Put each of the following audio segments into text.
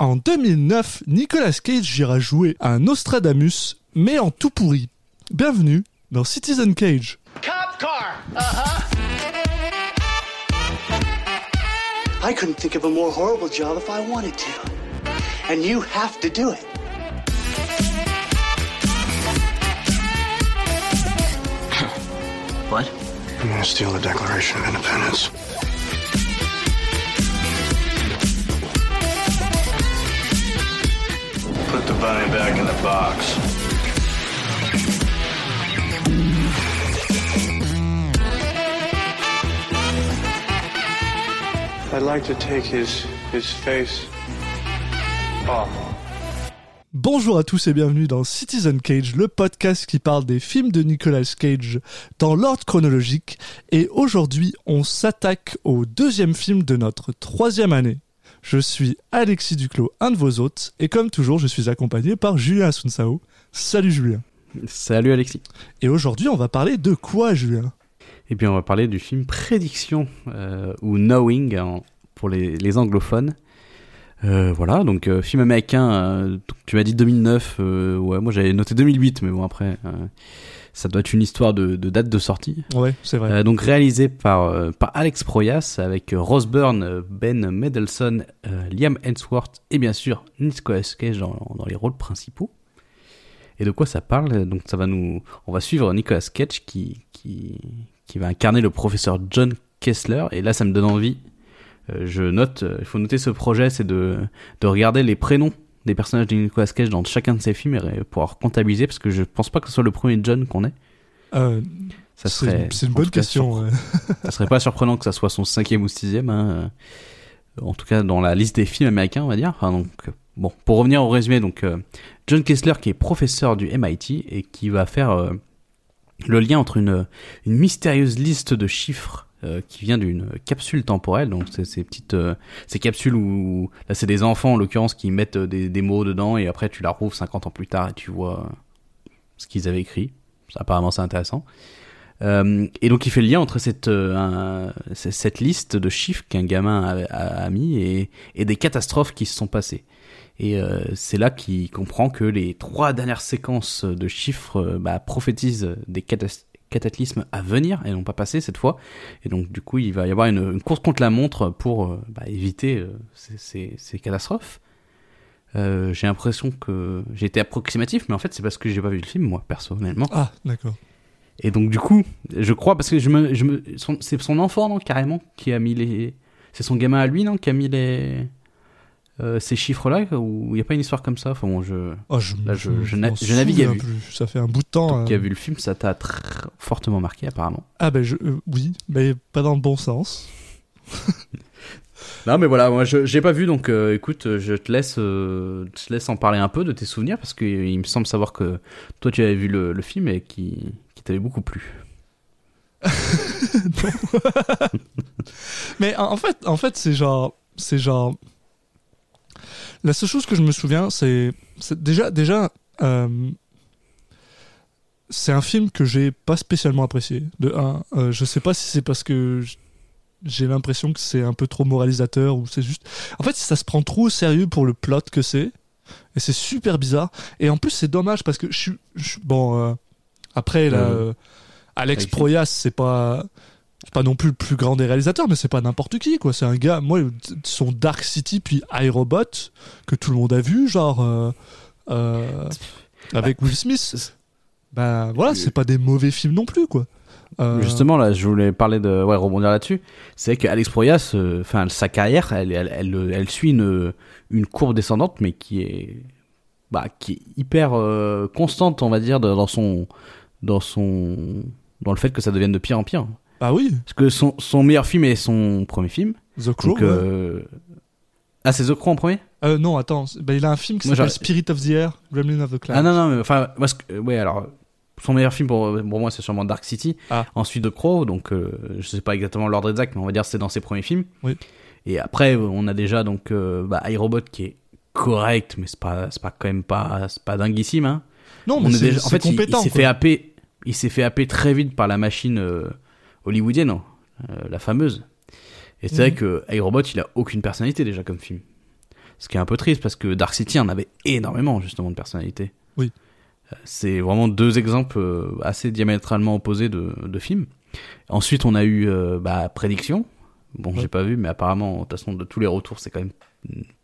En 2009, Nicolas Cage ira jouer un Nostradamus, mais en tout pourri. Bienvenue dans Citizen Cage. Cop car. Uh huh. I couldn't think of a more horrible job if I wanted to. And you have to do it. What? I'm gonna steal the Declaration of Independence? Bunny back in the box. I'd like to take his his face off. Bonjour à tous et bienvenue dans Citizen Cage, le podcast qui parle des films de Nicolas Cage dans l'ordre chronologique. Et aujourd'hui, on s'attaque au deuxième film de notre troisième année. Je suis Alexis Duclos, un de vos hôtes, et comme toujours, je suis accompagné par Julien Asunsao. Salut Julien. Salut Alexis. Et aujourd'hui, on va parler de quoi, Julien? Et bien on va parler du film Prédiction euh, ou Knowing en- pour les, les anglophones. Euh, voilà, donc euh, film américain, tu m'as dit 2009, euh, ouais moi j'avais noté 2008, mais bon après ça doit être une histoire de, de date de sortie. Ouais, c'est vrai. Euh, donc réalisé par, euh, par Alex Proyas avec euh, Rose Byrne, euh, Ben Mendelsohn, Liam Hemsworth et bien sûr Nicolas Cage dans, dans les rôles principaux. Et de quoi ça parle? Donc ça va nous, on va suivre Nicolas Cage qui, qui, qui va incarner le professeur John Kessler. Et là ça me donne envie. Je note, il faut noter ce projet, c'est de, de regarder les prénoms des personnages de Nicolas Cage dans chacun de ses films et pouvoir comptabiliser parce que je pense pas que ce soit le premier John qu'on ait. Euh, Ça c'est- serait, c'est une bonne cas, question. surprenant. ouais. Ça serait pas surprenant que ça soit son cinquième ou sixième, hein, euh, en tout cas dans la liste des films américains, on va dire. Enfin, donc, euh, bon, pour revenir au résumé, donc euh, John Kessler qui est professeur du MIT et qui va faire euh, le lien entre une, une mystérieuse liste de chiffres euh, qui vient d'une capsule temporelle, donc c'est ces petites euh, ces capsules où là c'est des enfants en l'occurrence qui mettent euh, des, mots dedans et après tu la rouvres 50 ans plus tard et tu vois ce qu'ils avaient écrit. Apparemment c'est intéressant. Et donc il fait le lien entre cette, cette liste de chiffres qu'un gamin a, mis et, des catastrophes qui se sont passées. Et c'est là qu'il comprend que les trois dernières séquences de chiffres bah, prophétisent des catas- cataclysmes à venir et non pas passés cette fois. Et donc du coup il va y avoir une, une course contre la montre pour euh, bah, éviter euh, ces, ces- ces catastrophes. Euh, j'ai l'impression que j'ai été approximatif, mais en fait c'est parce que j'ai pas vu le film moi personnellement. Ah, d'accord. Et donc du coup, je crois parce que je me, je me, son- c'est son enfant non carrément qui a mis les, c'est son gamin à lui non qui a mis les, euh, ces chiffres là ou il y a pas une histoire comme ça? Enfin bon, je, Oh, je, Là, je- je na- je navigue à plus. Ça fait un bout de temps. toi qui euh. a vu le film, ça t'a fortement marqué apparemment. Ah ben je, euh, oui, mais pas dans le bon sens. Non mais voilà, moi je j'ai pas vu donc euh, écoute, je te laisse, euh, te laisse en parler un peu de tes souvenirs parce que il me semble savoir que toi tu avais vu le, le film et qui, qui t'avait beaucoup plu. Mais en en fait, en fait, c'est genre, c'est genre. La seule chose que je me souviens, c'est, déjà, déjà, euh, c'est un film que j'ai pas spécialement apprécié. De un, euh, je sais pas si c'est parce que j'ai l'impression que c'est un peu trop moralisateur ou c'est juste. En fait, ça se prend trop au sérieux pour le plot que c'est, et c'est super bizarre. Et en plus, c'est dommage parce que je suis, bon. euh, après, là, Alex. Proyas, c'est pas c'est pas non plus le plus grand des réalisateurs, mais c'est pas n'importe qui, quoi. C'est un gars, moi, son Dark City puis iRobot, que tout le monde a vu, genre, euh, euh, avec Will Smith. Ben voilà, c'est pas des mauvais films non plus, quoi. Euh, Justement, là, je voulais parler de, ouais, rebondir là-dessus. C'est que Alex Proyas, enfin, sa carrière, elle, elle, elle, elle suit une, une courbe descendante, mais qui est, bah, qui est hyper constante, on va dire, dans son, dans son, dans le fait que ça devienne de pire en pire. Bah oui, Parce que son, son meilleur film est son premier film. The Crow. Donc, ouais. euh... ah, c'est The Crow en premier? Euh, non, attends, bah, il a un film qui s'appelle Spirit of the Air, Gremlin of the Clouds. Ah non, non, mais enfin, moi, ce que- euh, ouais, alors, son meilleur film pour, pour moi, c'est sûrement Dark City. Ah. Ensuite The Crow, donc euh, je sais pas exactement l'ordre exact, mais on va dire que c'est dans ses premiers films. Oui. Et après, on a déjà donc euh, bah, iRobot qui est correct, mais c'est pas, pas quand même pas, pas dinguissime. Hein. Non, On mais est c'est déjà, en fait, compétent. il, s'est fait happer, il s'est fait happer très vite par la machine euh, hollywoodienne, euh, la fameuse. Et c'est Mhm. vrai que iRobot, il a aucune personnalité déjà comme film. Ce qui est un peu triste parce que Dark City en avait énormément justement de personnalité. Oui. Euh, C'est vraiment deux exemples euh, assez diamétralement opposés de, de films. Ensuite, on a eu euh, bah, Prédiction. Bon, Ouais. j'ai pas vu, mais apparemment, de toute façon, de tous les retours, c'est quand même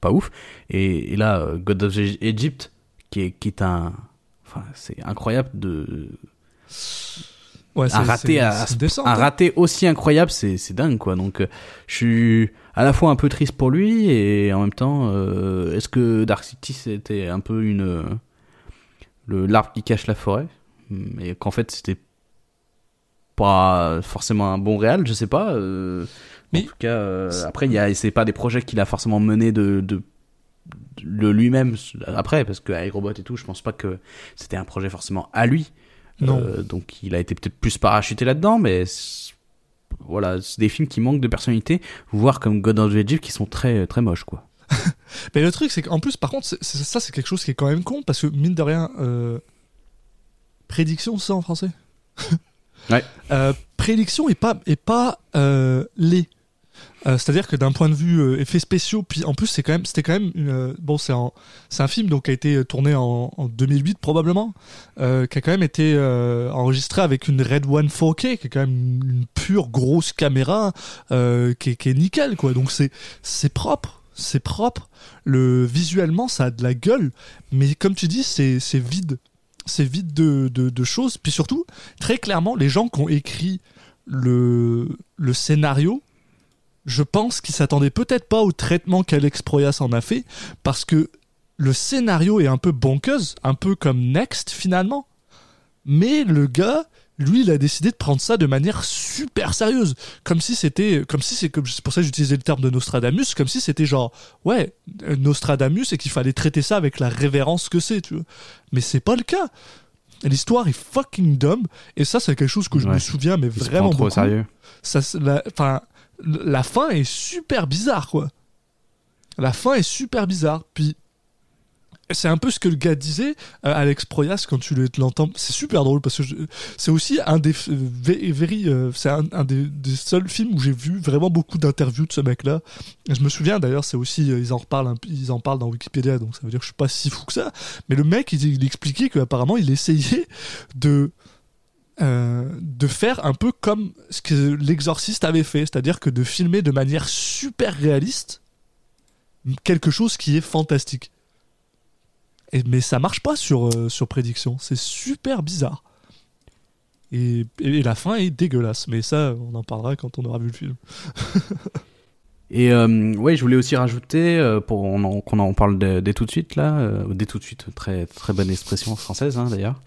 pas ouf. Et, et là, God of Egypt, qui est, qui est un. Enfin, c'est incroyable de. Ouais, Un raté, à, un raté aussi incroyable, c'est dingue, quoi. Donc, euh, je suis à la fois un peu triste pour lui et en même temps, euh, est-ce que Dark City c'était un peu une. euh, le l'arbre qui cache la forêt? Et qu'en fait, c'était pas forcément un bon réal, je sais pas. Mais- en tout cas, après, il c'est pas des projets qu'il a forcément menés de, de, de lui-même après, parce que iRobot et tout, je pense pas que c'était un projet forcément à lui. Non. Euh, donc il a été peut-être plus parachuté là-dedans, mais voilà, c'est des films qui manquent de personnalité, voire comme God of Egypt qui sont très très moches quoi. Mais le truc, c'est qu'en plus, par contre, ça, c'est quelque chose qui est quand même con, parce que mine de rien, euh, prédiction, c'est ça en français? Ouais. Euh, prédiction est pas, est pas laid. Euh, C'est-à-dire que d'un point de vue euh, effets spéciaux, puis en plus c'est quand même, c'était quand même, une, euh, bon c'est un film donc qui a été tourné en, en 2008 probablement, euh, qui a quand même été euh, enregistré avec une Red One 4K, qui est quand même une, pure grosse caméra, euh, qui, est, nickel quoi. Donc c'est c'est propre, c'est propre. Le visuellement ça a de la gueule, mais comme tu dis c'est c'est vide, c'est vide de, de, de choses. Puis surtout très clairement les gens qui ont écrit le le scénario je pense qu'il s'attendait peut-être pas au traitement qu'Alex Proyas en a fait, parce que le scénario est un peu bonkeuse, un peu comme Next finalement. Mais le gars, lui, il a décidé de prendre ça de manière super sérieuse, comme si c'était, comme si c'est pour ça que j'utilisais le terme de Nostradamus, comme si c'était genre ouais Nostradamus et qu'il fallait traiter ça avec la révérence que c'est, tu vois. Mais c'est pas le cas. L'histoire est fucking dumb et ça c'est quelque chose que je me souviens mais Il se vraiment prend trop au beaucoup sérieux. ça enfin, la fin est super bizarre quoi. La fin est super bizarre. Puis c'est un peu ce que le gars disait euh, Alex Proyas quand tu le- l'entends. C'est super drôle parce que c'est aussi un des very, euh, c'est un, des, seuls films où j'ai vu vraiment beaucoup d'interviews de ce mec là je me souviens d'ailleurs c'est aussi euh, ils en reparlent ils en parlent dans Wikipédia donc ça veut dire que je suis pas si fou que ça. Mais le mec il, il expliquait qu'apparemment il essayait de euh, de faire un peu comme ce que l'exorciste avait fait, c'est-à-dire que de filmer de manière super réaliste quelque chose qui est fantastique. Mais ça marche pas sur, euh, sur prédiction, c'est super bizarre. Et, la fin est dégueulasse, mais ça, on en parlera quand on aura vu le film. Et euh, ouais, je voulais aussi rajouter euh, pour on en- qu'on en parle dès, tout de suite là, dès tout de suite, très très bonne expression française hein, d'ailleurs.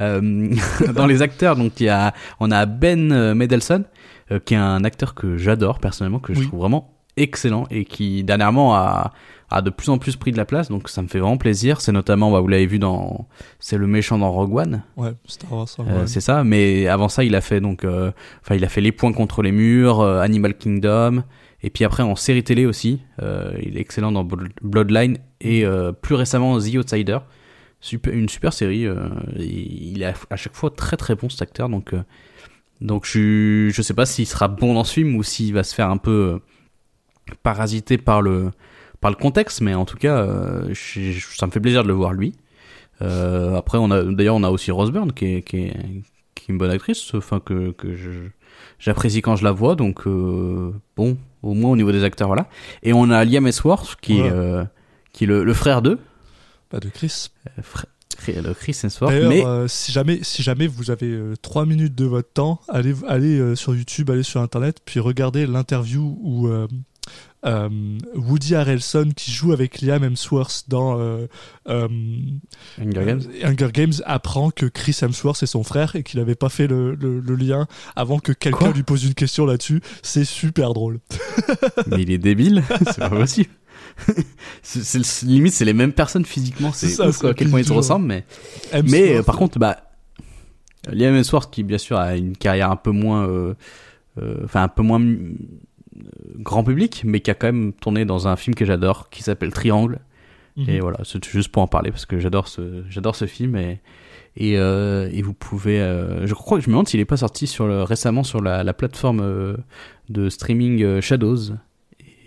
Euh, dans les acteurs, donc il y a, on a Ben euh, Mendelsohn, euh, qui est un acteur que j'adore personnellement, que je Oui. trouve vraiment excellent et qui dernièrement a, a de plus en plus pris de la place, donc ça me fait vraiment plaisir. C'est notamment, bah, vous l'avez vu dans, c'est le méchant dans Rogue One, Ouais, Star Wars. euh, c'est ça. Mais avant ça, il a fait donc, euh, enfin, il a fait Les Points contre les murs, euh, Animal Kingdom, et puis après en série télé aussi. Euh, il est excellent dans Blood- Bloodline et euh, plus récemment The Outsider. Super, une super série. euh, il est à- chaque fois très très bon cet acteur. Donc, euh, donc je je sais pas s'il sera bon dans ce film ou s'il va se faire un peu euh, parasité par le par le contexte, mais en tout cas, euh, je- je- ça me fait plaisir de le voir lui. Après, on a d'ailleurs on a aussi Rose Byrne qui est, qui est, qui est une bonne actrice, enfin que, que je j'apprécie quand je la vois, donc bon, au moins au niveau des acteurs voilà. Et on a Liam Hemsworth qui est qui est le, le frère d'eux, Pas de Chris. euh, frère- le Chris D'ailleurs, mais euh, si jamais, si jamais vous avez 3 minutes de votre temps, allez, allez euh, sur YouTube, allez sur Internet, puis regardez l'interview où euh, euh, Woody Harrelson, qui joue avec Liam Hemsworth dans euh, euh, Hunger Games. euh, Hunger Games, apprend que Chris Hemsworth est son frère et qu'il n'avait pas fait le, le- le lien avant que quelqu'un lui pose une question là-dessus. C'est super drôle. mais il est débile, c'est pas possible. limite c'est les mêmes personnes physiquement, c'est, ouf, quoi, à quel point ils se ressemblent, mais Mais euh, par contre, bah, Liam Hemsworth qui bien sûr a une carrière un peu moins, euh, euh, enfin un peu moins euh, grand public, mais qui a quand même tourné dans un film que j'adore, qui s'appelle Triangle. Mhm. Et voilà, c'est juste pour en parler parce que j'adore ce, j'adore ce film et et, euh, et vous pouvez, euh, je crois que je me demande s'il est pas sorti sur le, récemment sur la, la plateforme euh, de streaming euh, Shadows.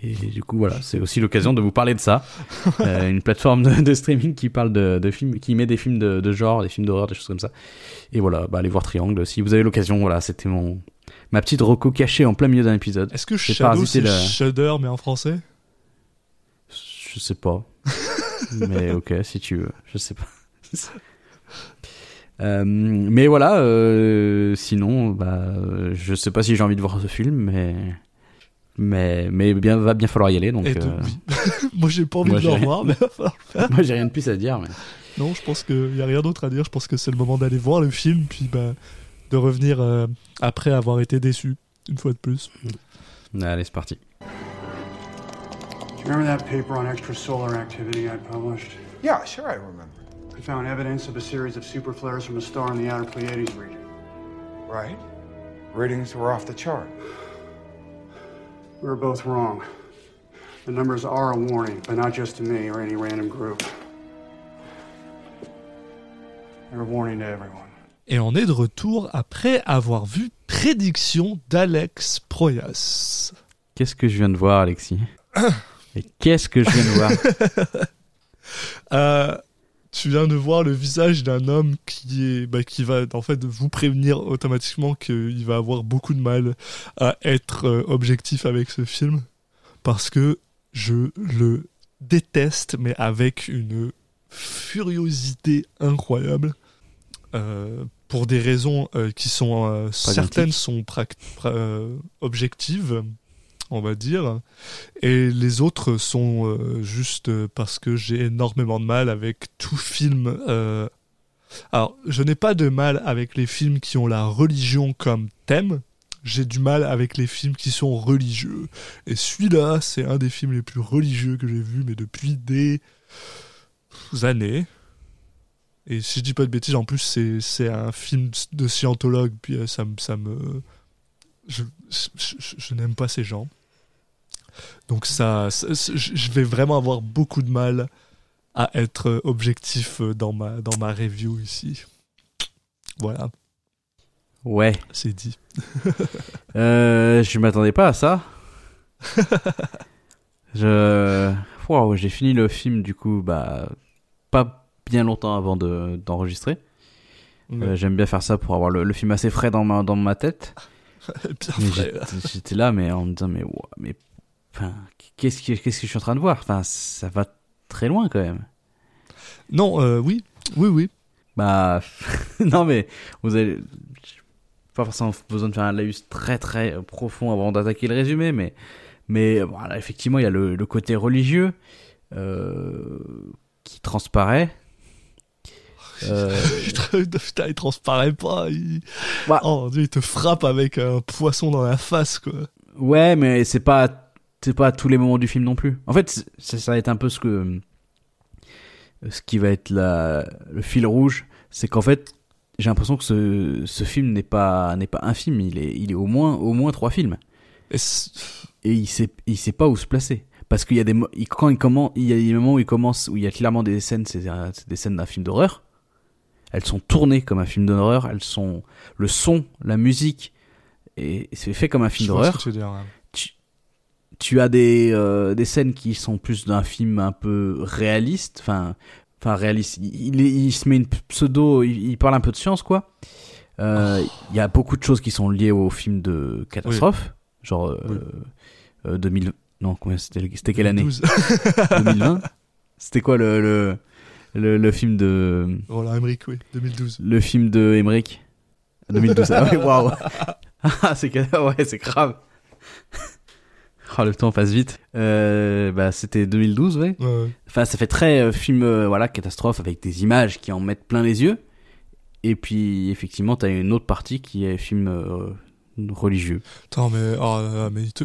Et du coup, voilà, c'est aussi l'occasion de vous parler de ça. Euh, une plateforme de, de streaming qui parle de, de films, qui met des films de, de genre, des films d'horreur, des choses comme ça. Et voilà, bah, allez voir Triangle. Si vous avez l'occasion, voilà, c'était mon, ma petite reco cachée en plein milieu d'un épisode. Est-ce que Shadow c'est la- Shudder mais en français? Je sais pas. mais ok, si tu veux. Je sais pas. Euh, mais voilà, euh, sinon, bah, euh, je sais pas si j'ai envie de voir ce film, mais mais mais bien va bien falloir y aller. Donc, euh. Moi j'ai pas envie moi, de le revoir, mais va falloir le faire. moi j'ai rien de plus à dire. Mais... Non, je pense qu'il y a rien d'autre à dire. Je pense que c'est le moment d'aller voir le film, puis bah, de revenir après avoir été déçu, une fois de plus. Mm. Allez, c'est parti. Do you remember that paper on extrasolar activity I published? Yeah, sure, I remember. I found evidence of a series of superflares from a star in the outer Pleiades region. Right? Readings were off the chart. We were both wrong. The numbers are a warning, but not just to me or any random group. They're a warning to everyone. Et on est de retour après avoir vu Prédiction d'Alex Proyas. Qu'est-ce que je viens de voir, Alexis? Et qu'est-ce que je viens de voir? Euh, tu viens de voir le visage d'un homme qui est, bah, qui va en fait vous prévenir automatiquement qu'il va avoir beaucoup de mal à être euh, objectif avec ce film parce que je le déteste, mais avec une furiosité incroyable. Euh, pour des raisons euh, qui sont euh, certaines sont objectives, on va dire, et les autres sont juste parce que j'ai énormément de mal avec tout film. Alors, je n'ai pas de mal avec les films qui ont la religion comme thème. J'ai du mal avec les films qui sont religieux. Et celui-là, c'est un des films les plus religieux que j'ai vu, mais depuis des années. Et si je dis pas de bêtises, en plus, c'est, c'est un film de scientologue, puis euh, ça, me- ça me. Je, je- je- je n'aime pas ces gens. Donc ça, je vais vraiment avoir beaucoup de mal à être objectif euh, dans ma, dans ma review ici. Voilà, Ouais, c'est dit. euh, je m'attendais pas à ça. je, Waouh, j'ai fini le film du coup, bah, pas bien longtemps avant de d'enregistrer. Euh, J'aime bien faire ça pour avoir le, le film assez frais dans ma dans ma tête. J'étais- là, mais en me disant, mais, ouah, mais, enfin, qu'est-ce que, qu'est-ce que je suis en train de voir? Enfin, ça va très loin quand même. Non, euh, oui, oui, oui. Bah, non, mais vous avez pas forcément besoin de faire un laïus très très profond avant d'attaquer le résumé, mais, mais voilà, effectivement, il y a le, le côté religieux euh, qui transparaît. Euh, Putain, il transparaît pas. Il... Bah. Oh dieu, il te frappe avec un poisson dans la face, quoi. Ouais, mais c'est pas c'est pas à tous les moments du film non plus. En fait, c'est- ça, ça va être un peu ce que ce qui va être la, le fil rouge, c'est qu'en fait, j'ai l'impression que ce, ce film n'est pas n'est pas un film, il est il est au moins au moins trois films Et et il sait il sait pas où se placer parce qu'il y a des quand il commence il y a des moments où il commence où il y a clairement des scènes c'est des scènes d'un film d'horreur. Elles sont tournées comme un film d'horreur, elles sont le son, la musique et c'est fait comme un film d'horreur tu veux dire, ouais. tu, tu as des, euh, des scènes qui sont plus d'un film un peu réaliste, enfin, enfin réaliste. Il, il, il se met une pseudo, il, il parle un peu de science, quoi. Euh, Il y a beaucoup de choses qui sont liées au film de catastrophe, genre euh, Oui. euh, 2000. Non, c'était quelle année? 12. 2020. C'était quoi le, le le le film de Roland Emmerich, oui, 2012. le film de Emmerich 2012. ah oui, waouh. Ah, c'est que- ouais, c'est grave. Oh, le temps passe vite. Euh, bah, c'était 2012, ouais. Ouais, ouais. Enfin, ça fait très euh, film, euh, voilà, catastrophe avec des images qui en mettent plein les yeux. Et puis, effectivement, t'as une autre partie qui est film euh, religieux. Attends, mais, oh là là, mais il te,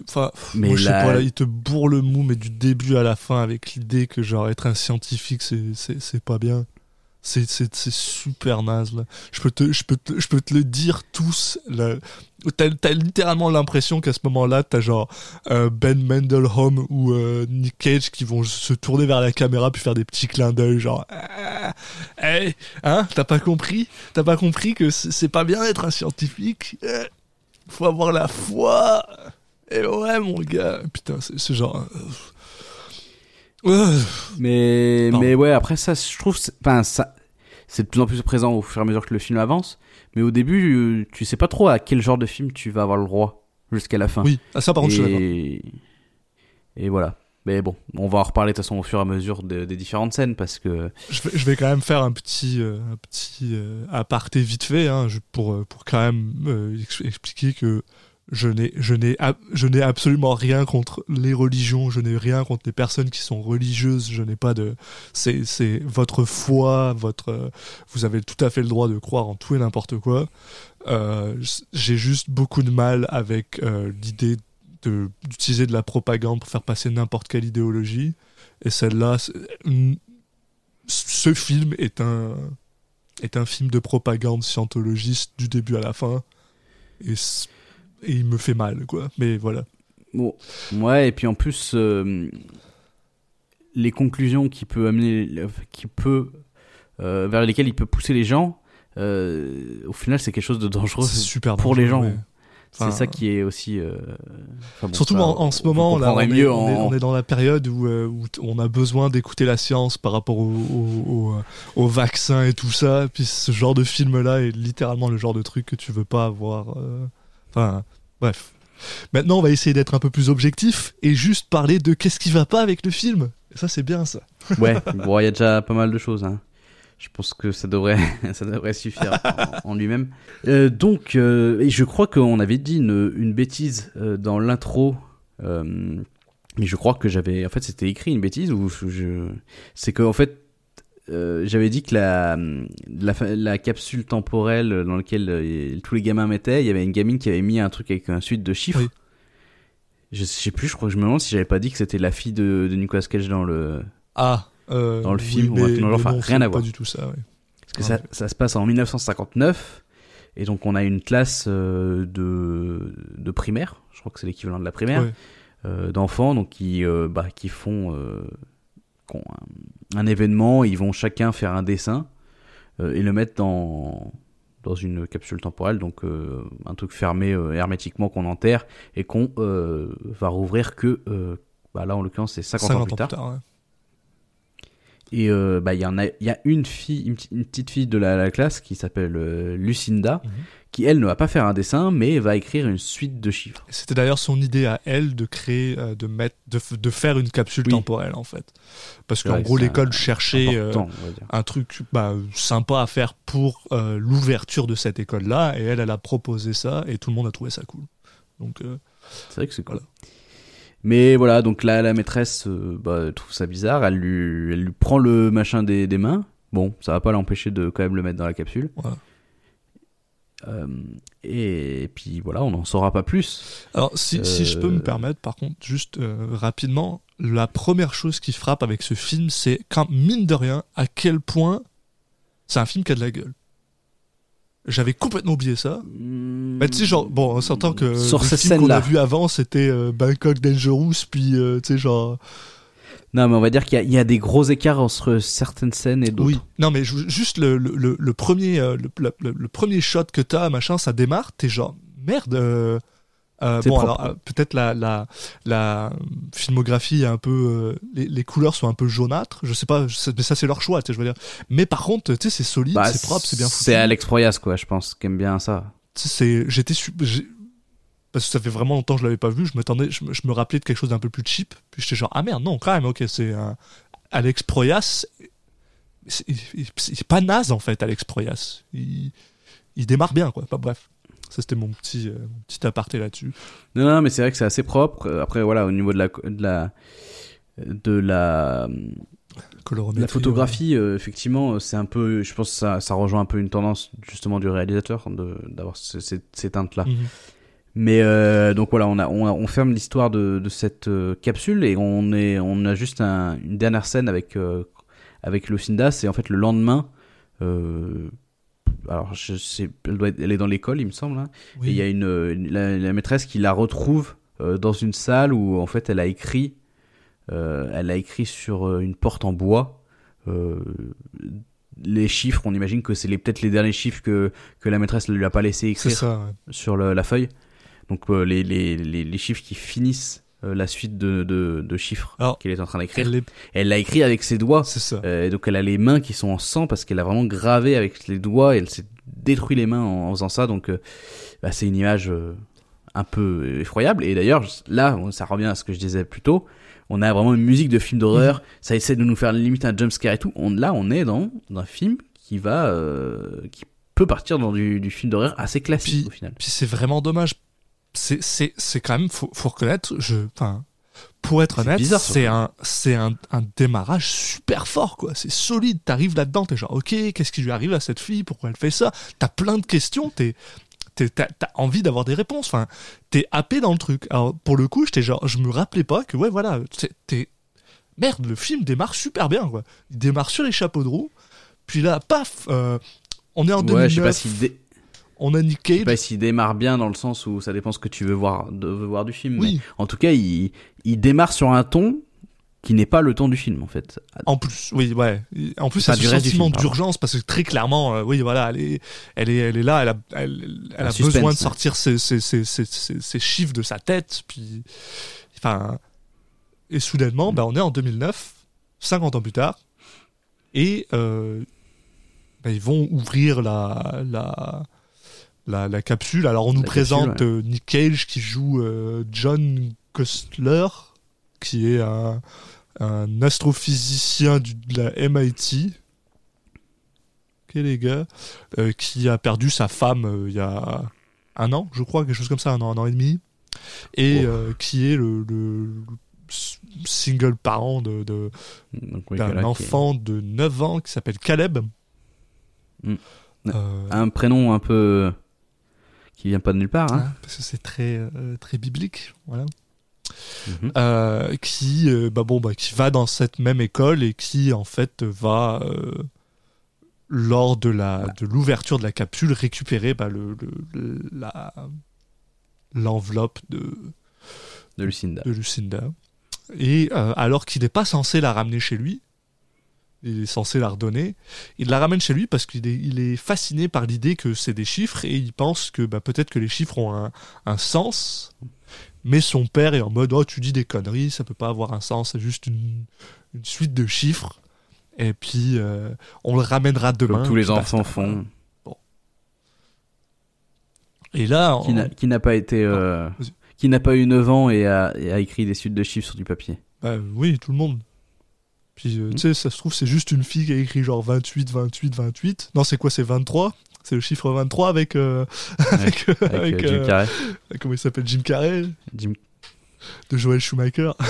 Mais moi, je sais la- pas, là, il te bourre le mou, mais du début à la fin, avec l'idée que, genre, être un scientifique, c'est, c'est, c'est pas bien. C'est, c'est, c'est super naze, là. Je peux te, je peux te, je peux te le dire tous. T'as, t'as littéralement l'impression qu'à ce moment-là, t'as genre euh, Ben Mendelholm ou euh, Nick Cage qui vont se tourner vers la caméra puis faire des petits clins d'œil, genre, ah, hey, hein, t'as pas compris? T'as pas compris que c'est, c'est pas bien d'être un scientifique? Eh, faut avoir la foi. Et ouais, mon gars, putain, c'est c'est genre. euh, euh, Mais, Pardon. mais ouais, après ça, je trouve, enfin, ça, c'est de plus en plus présent au fur et à mesure que le film avance. Mais au début, euh, tu sais pas trop à quel genre de film tu vas avoir le droit jusqu'à la fin. oui, ah, ça par contre, je suis et... et voilà. Mais bon, on va en reparler de toute façon au fur et à mesure de- des différentes scènes parce que Je vais, quand même faire un petit, euh, un petit euh, aparté vite fait hein, pour, euh, pour quand même euh, ex- expliquer que je n'ai, absolument rien contre les religions, je n'ai rien contre les personnes qui sont religieuses, je n'ai pas de... C'est, votre foi, votre, vous avez tout à fait le droit de croire en tout et n'importe quoi. J'ai juste beaucoup de mal avec l'idée d'utiliser de la propagande pour faire passer n'importe quelle idéologie. Et celle-là, c'est- ce film est un est un film de propagande scientologiste du début à la fin et, il me fait mal quoi mais voilà Bon, ouais, et puis en plus, euh, les conclusions qui peut amener, qui peut, euh, vers lesquelles il peut pousser les gens, euh, au final, c'est quelque chose de dangereux super pour les gens. C'est ça qui est aussi. euh, enfin bon, surtout ça, en, en ce moment là on est, mieux on est- en- on est dans la période où, euh, où on a besoin d'écouter la science par rapport au, au, au, euh, au vaccin et tout ça puis ce genre de film là est littéralement le genre de truc que tu veux pas avoir euh, enfin bref maintenant on va essayer d'être un peu plus objectif et juste parler de qu'est-ce qui va pas avec le film? Et ça c'est bien ça Ouais, bon, il y a déjà pas mal de choses. Hein. Je pense que ça devrait, ça devrait suffire en, en lui-même. Euh, donc, euh, et je crois qu'on avait dit une, une bêtise euh, dans l'intro. Euh, mais je crois que j'avais, en fait, c'était écrit une bêtise ou je, c'est que en fait, euh, j'avais dit que la, la, capsule temporelle dans laquelle euh, tous les gamins mettaient, il y avait une gamine qui avait mis un truc avec une suite de chiffres. Oui. Je sais plus, je crois que je me demande si j'avais pas dit que c'était la fille de, de Nicolas Cage dans le, Ah, euh, Dans le film, ou un mais, film dans le genre, mais enfin, non, rien à voir. Pas du tout ça, ouais. Parce que ça, ça se passe en 1959. Et donc, on a une classe euh, de, de primaire. Je crois que c'est l'équivalent de la primaire. Ouais. euh, d'enfants donc qui, bah, qui font un, un événement. Ils vont chacun faire un dessin et le mettre dans, dans une capsule temporelle. Donc, euh, un truc fermé euh, hermétiquement qu'on enterre et qu'on euh, va rouvrir que. bah là, en l'occurrence, c'est 50, ans plus tard. ouais. Et euh, bah, il y en a, il y a une fille, une, petite- une petite fille de la, la classe qui s'appelle euh, Lucinda, Mhm. qui elle ne va pas faire un dessin, mais va écrire une suite de chiffres. C'était d'ailleurs son idée à elle de créer, euh, de mettre, de, faire une capsule Oui. temporelle en fait, parce qu'en gros l'école cherchait euh, un truc bah, sympa à faire pour euh, l'ouverture de cette école-là, et elle, elle a proposé ça, et tout le monde a trouvé ça cool. Donc euh, C'est vrai que c'est cool. Voilà. Mais voilà, donc là, la maîtresse euh, bah, trouve ça bizarre, elle lui, elle lui prend le machin des, des mains. Bon, ça va pas l'empêcher de quand même le mettre dans la capsule. Euh, et, puis voilà, on n'en saura pas plus. Alors, si, si je peux Euh, me permettre, par contre, juste euh, rapidement, la première chose qui frappe avec ce film, c'est quand, mine de rien, à quel point c'est un film qui a de la gueule. J'avais complètement oublié ça. Bah, tu sais, genre, bon, en sortant que Sur le cette film qu'on a vu avant, c'était euh, Bangkok Dangerous, puis, euh, tu sais, genre... Non, mais on va dire qu'il y, a- il y a des gros écarts entre certaines scènes et d'autres. Oui. Non, mais ju- juste le, le, le, le premier, euh, le, le- le- le premier shot que t'as, machin, ça démarre, t'es genre, merde... euh, euh, bon, propre. alors euh, peut-être la, la, la filmographie est un peu, euh, les, les couleurs sont un peu jaunâtres. Je sais pas, mais ça c'est leur choix, tu sais, je veux dire. Mais par contre, tu sais, c'est solide, Bah, c'est propre, c'est bien foutu. C'est Alex Proyas, quoi, je pense, qui aime bien ça. Tu sais, c'est, j'étais parce que ça fait vraiment longtemps que je l'avais pas vu. Je m'attendais, je, me- je me rappelais de quelque chose d'un peu plus cheap. Puis j'étais genre, ah merde, non, quand même, ok, c'est un Alex Proyas. C'est pas naze en fait, Alex Proyas. Il, il démarre bien, quoi. Pas bref. Ça c'était mon petit, euh, mon petit aparté là-dessus. Non, non, mais c'est vrai que c'est assez propre. Euh, Après, voilà, au niveau de la, de la, de la, la photographie, euh, effectivement, c'est un peu, je pense que ça, ça rejoint un peu une tendance, justement, du réalisateur, d'avoir ce- ces, ces teintes-là. Mhm. Mais euh, donc voilà, on, a, on, a- on ferme l'histoire de, de cette capsule et on, est, on a juste un- une dernière scène avec, avec Lucinda. C'est en fait le lendemain. euh, alors, je sais, elle, doit être- elle est dans l'école, il me semble. hein. Oui. Et il y a une, une- la, la maîtresse qui la retrouve euh, dans une salle où en fait elle a écrit, euh, elle a écrit sur euh, une porte en bois euh, les chiffres. On imagine que c'est les- peut-être les derniers chiffres que, que la maîtresse ne lui a pas laissé écrire ça, ouais. sur le- la feuille. donc les, les, les, les chiffres qui finissent euh, la suite de, de, de chiffres qu'elle est en train d'écrire. Elle l'a écrit avec ses doigts. C'est ça. Euh, et donc elle a les mains qui sont en sang parce qu'elle a vraiment gravé avec les doigts et elle s'est détruit les mains en, en faisant ça. Donc euh, bah, c'est une image un peu effroyable. Et d'ailleurs là, ça revient à ce que je disais plus tôt. On a vraiment une musique de film d'horreur. Ça essaie de nous faire limite un jumpscare et tout. On, là, on est dans, dans un film qui va, qui peut partir dans du, du film d'horreur assez classique Puis- au final. Puis c'est vraiment dommage. C'est, c'est, c'est quand même, faut, faut reconnaître, je, pour être honnête, bizarre, c'est un, c'est un, un démarrage super fort, quoi. C'est solide. T'arrives là-dedans, t'es genre, ok, qu'est-ce qui lui arrive à cette fille? Pourquoi elle fait ça? T'as plein de questions, t'es, t'es- t'as, t'as envie d'avoir des réponses. Enfin, t'es happé dans le truc. Alors, pour le coup, j'étais genre, je me rappelais pas que, ouais, voilà, t'es, merde, le film démarre super bien, quoi. Il démarre sur les chapeaux de roue. Puis là, paf, euh, on est en 2009. Ouais, je sais pas s'il dé- On a Nick je sais Cage. pas s'il démarre bien dans le sens où ça dépend ce que tu veux voir, de, veux voir du film. Oui. mais en tout cas, il, il démarre sur un ton qui n'est pas le ton du film en fait. En plus, oui, ouais. En plus, du ce sentiment d'urgence parce que très clairement, euh, oui, voilà, elle est, elle est, elle est là, elle a, elle, elle Un a suspense, besoin de sortir ses, ses, ses, ses, ses- ses chiffres de sa tête, puis, enfin, et soudainement, ben, on est en 2009, 50 ans plus tard, et euh, ben, ils vont ouvrir la, la, la, la capsule. Alors, on nous La présente capsule, euh, Nick Cage qui joue euh, John Costler, qui est un, un astrophysicien du- de la MIT. Ok les gars, euh, qui a perdu sa femme euh, il y a un an, je crois, quelque chose comme ça, un an, un an et demi, et Oh. euh, qui est le, single parent de, de- oui, d'un est- enfant de 9 ans qui s'appelle Caleb. Mm. Un prénom un peu qui vient pas de nulle part. Hein. hein, parce que c'est très, euh, très biblique, voilà. Mhm. euh, qui euh, bah bon bah qui va dans cette même école et qui en fait va euh, lors de la de l'ouverture de la capsule récupérer bah, le, la l'enveloppe de, de Lucinda. de Lucinda et alors qu'il n'est pas censé la ramener chez lui il est censé la redonner il la ramène chez lui parce qu'il est, il est fasciné par l'idée que c'est des chiffres et il pense que bah, peut-être que les chiffres ont un, un sens mais son père est en mode oh tu dis des conneries ça peut pas avoir un sens c'est juste une, une suite de chiffres et puis euh, on le ramènera demain Comme tous les enfants basta. font. et là Qui on- n'a- qui n'a pas été. euh, qui n'a pas eu 9 ans et a, et a écrit des suites de chiffres sur du papier. Bah oui, tout le monde. Puis, euh, tu sais, ça se trouve, c'est juste une fille qui a écrit genre 28, 28, 28. Non, c'est quoi, c'est 23 C'est le chiffre 23 avec. euh, avec, euh, Avec, euh, Jim euh, Carrey. comment il s'appelle? Jim Carrey? Jim- de Joel Schumacher.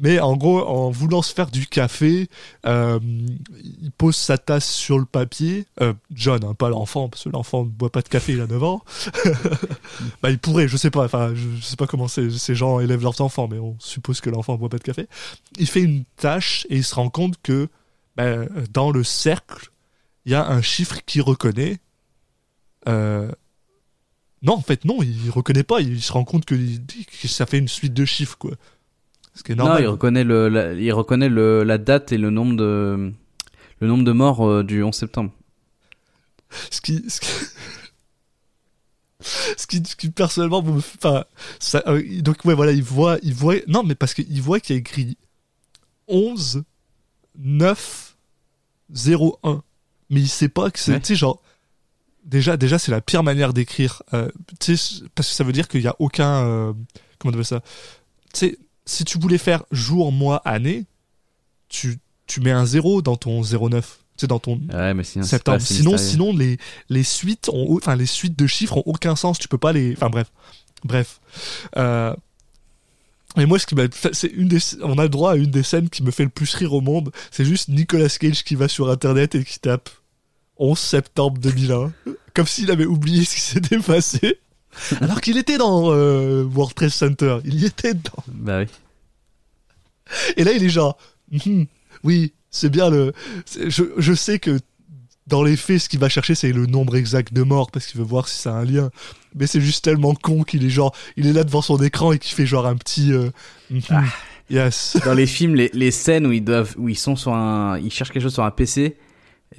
Mais en gros, en voulant se faire du café, euh, il pose sa tasse sur le papier. Euh, John, hein, pas l'enfant, parce que l'enfant ne boit pas de café, il a 9 ans. bah, il pourrait, je sais pas. Enfin, je, je sais pas comment ces, gens élèvent leurs enfants, mais on suppose que l'enfant ne boit pas de café. Il fait une tâche et il se rend compte que ben, dans le cercle, il y a un chiffre qu'il reconnaît. Euh, non, en fait, non, il reconnaît pas. Il se rend compte que, que ça fait une suite de chiffres, quoi. Ce qui est Non, normal. il reconnaît, le, la, il reconnaît le, la date et le nombre de, le nombre de morts euh, du 11 septembre. ce qui, ce qui, ce qui, ce qui, personnellement me enfin, ça, euh, donc ouais voilà il voit il voit non mais parce qu'il voit qu'il y a écrit 11 9 0 1 mais il sait pas que c'est Ouais. tu sais genre déjà déjà c'est la pire manière d'écrire euh, tu sais parce que ça veut dire qu'il y a aucun euh, comment on appelle ça tu sais si tu voulais faire jour mois année tu tu mets un 0 dans ton 09 tu sais dans ton Ouais, mais sinon, c'est septembre. Sinon, sinon les, les suites ont, enfin les suites de chiffres ont aucun sens. Tu peux pas les, enfin bref, bref. Euh, et moi, ce qui m'a, c'est une des, on a le droit à une des scènes qui me fait le plus rire au monde. C'est juste Nicolas Cage qui va sur internet et qui tape 11 septembre 2001, comme s'il avait oublié ce qui s'était passé. Alors qu'il était dans euh, World Trade Center, il y était dedans. Bah oui. Et là, il est genre, Mhm, oui, c'est bien le. Je, je sais que dans les faits, ce qu'il va chercher, c'est le nombre exact de morts parce qu'il veut voir si ça a un lien. Mais c'est juste tellement con qu'il est genre, il est là devant son écran et qu'il fait genre un petit. euh, Mhm, Yes. Dans les films, les, les scènes où ils doivent, où ils sont sur un, ils cherchent quelque chose sur un PC,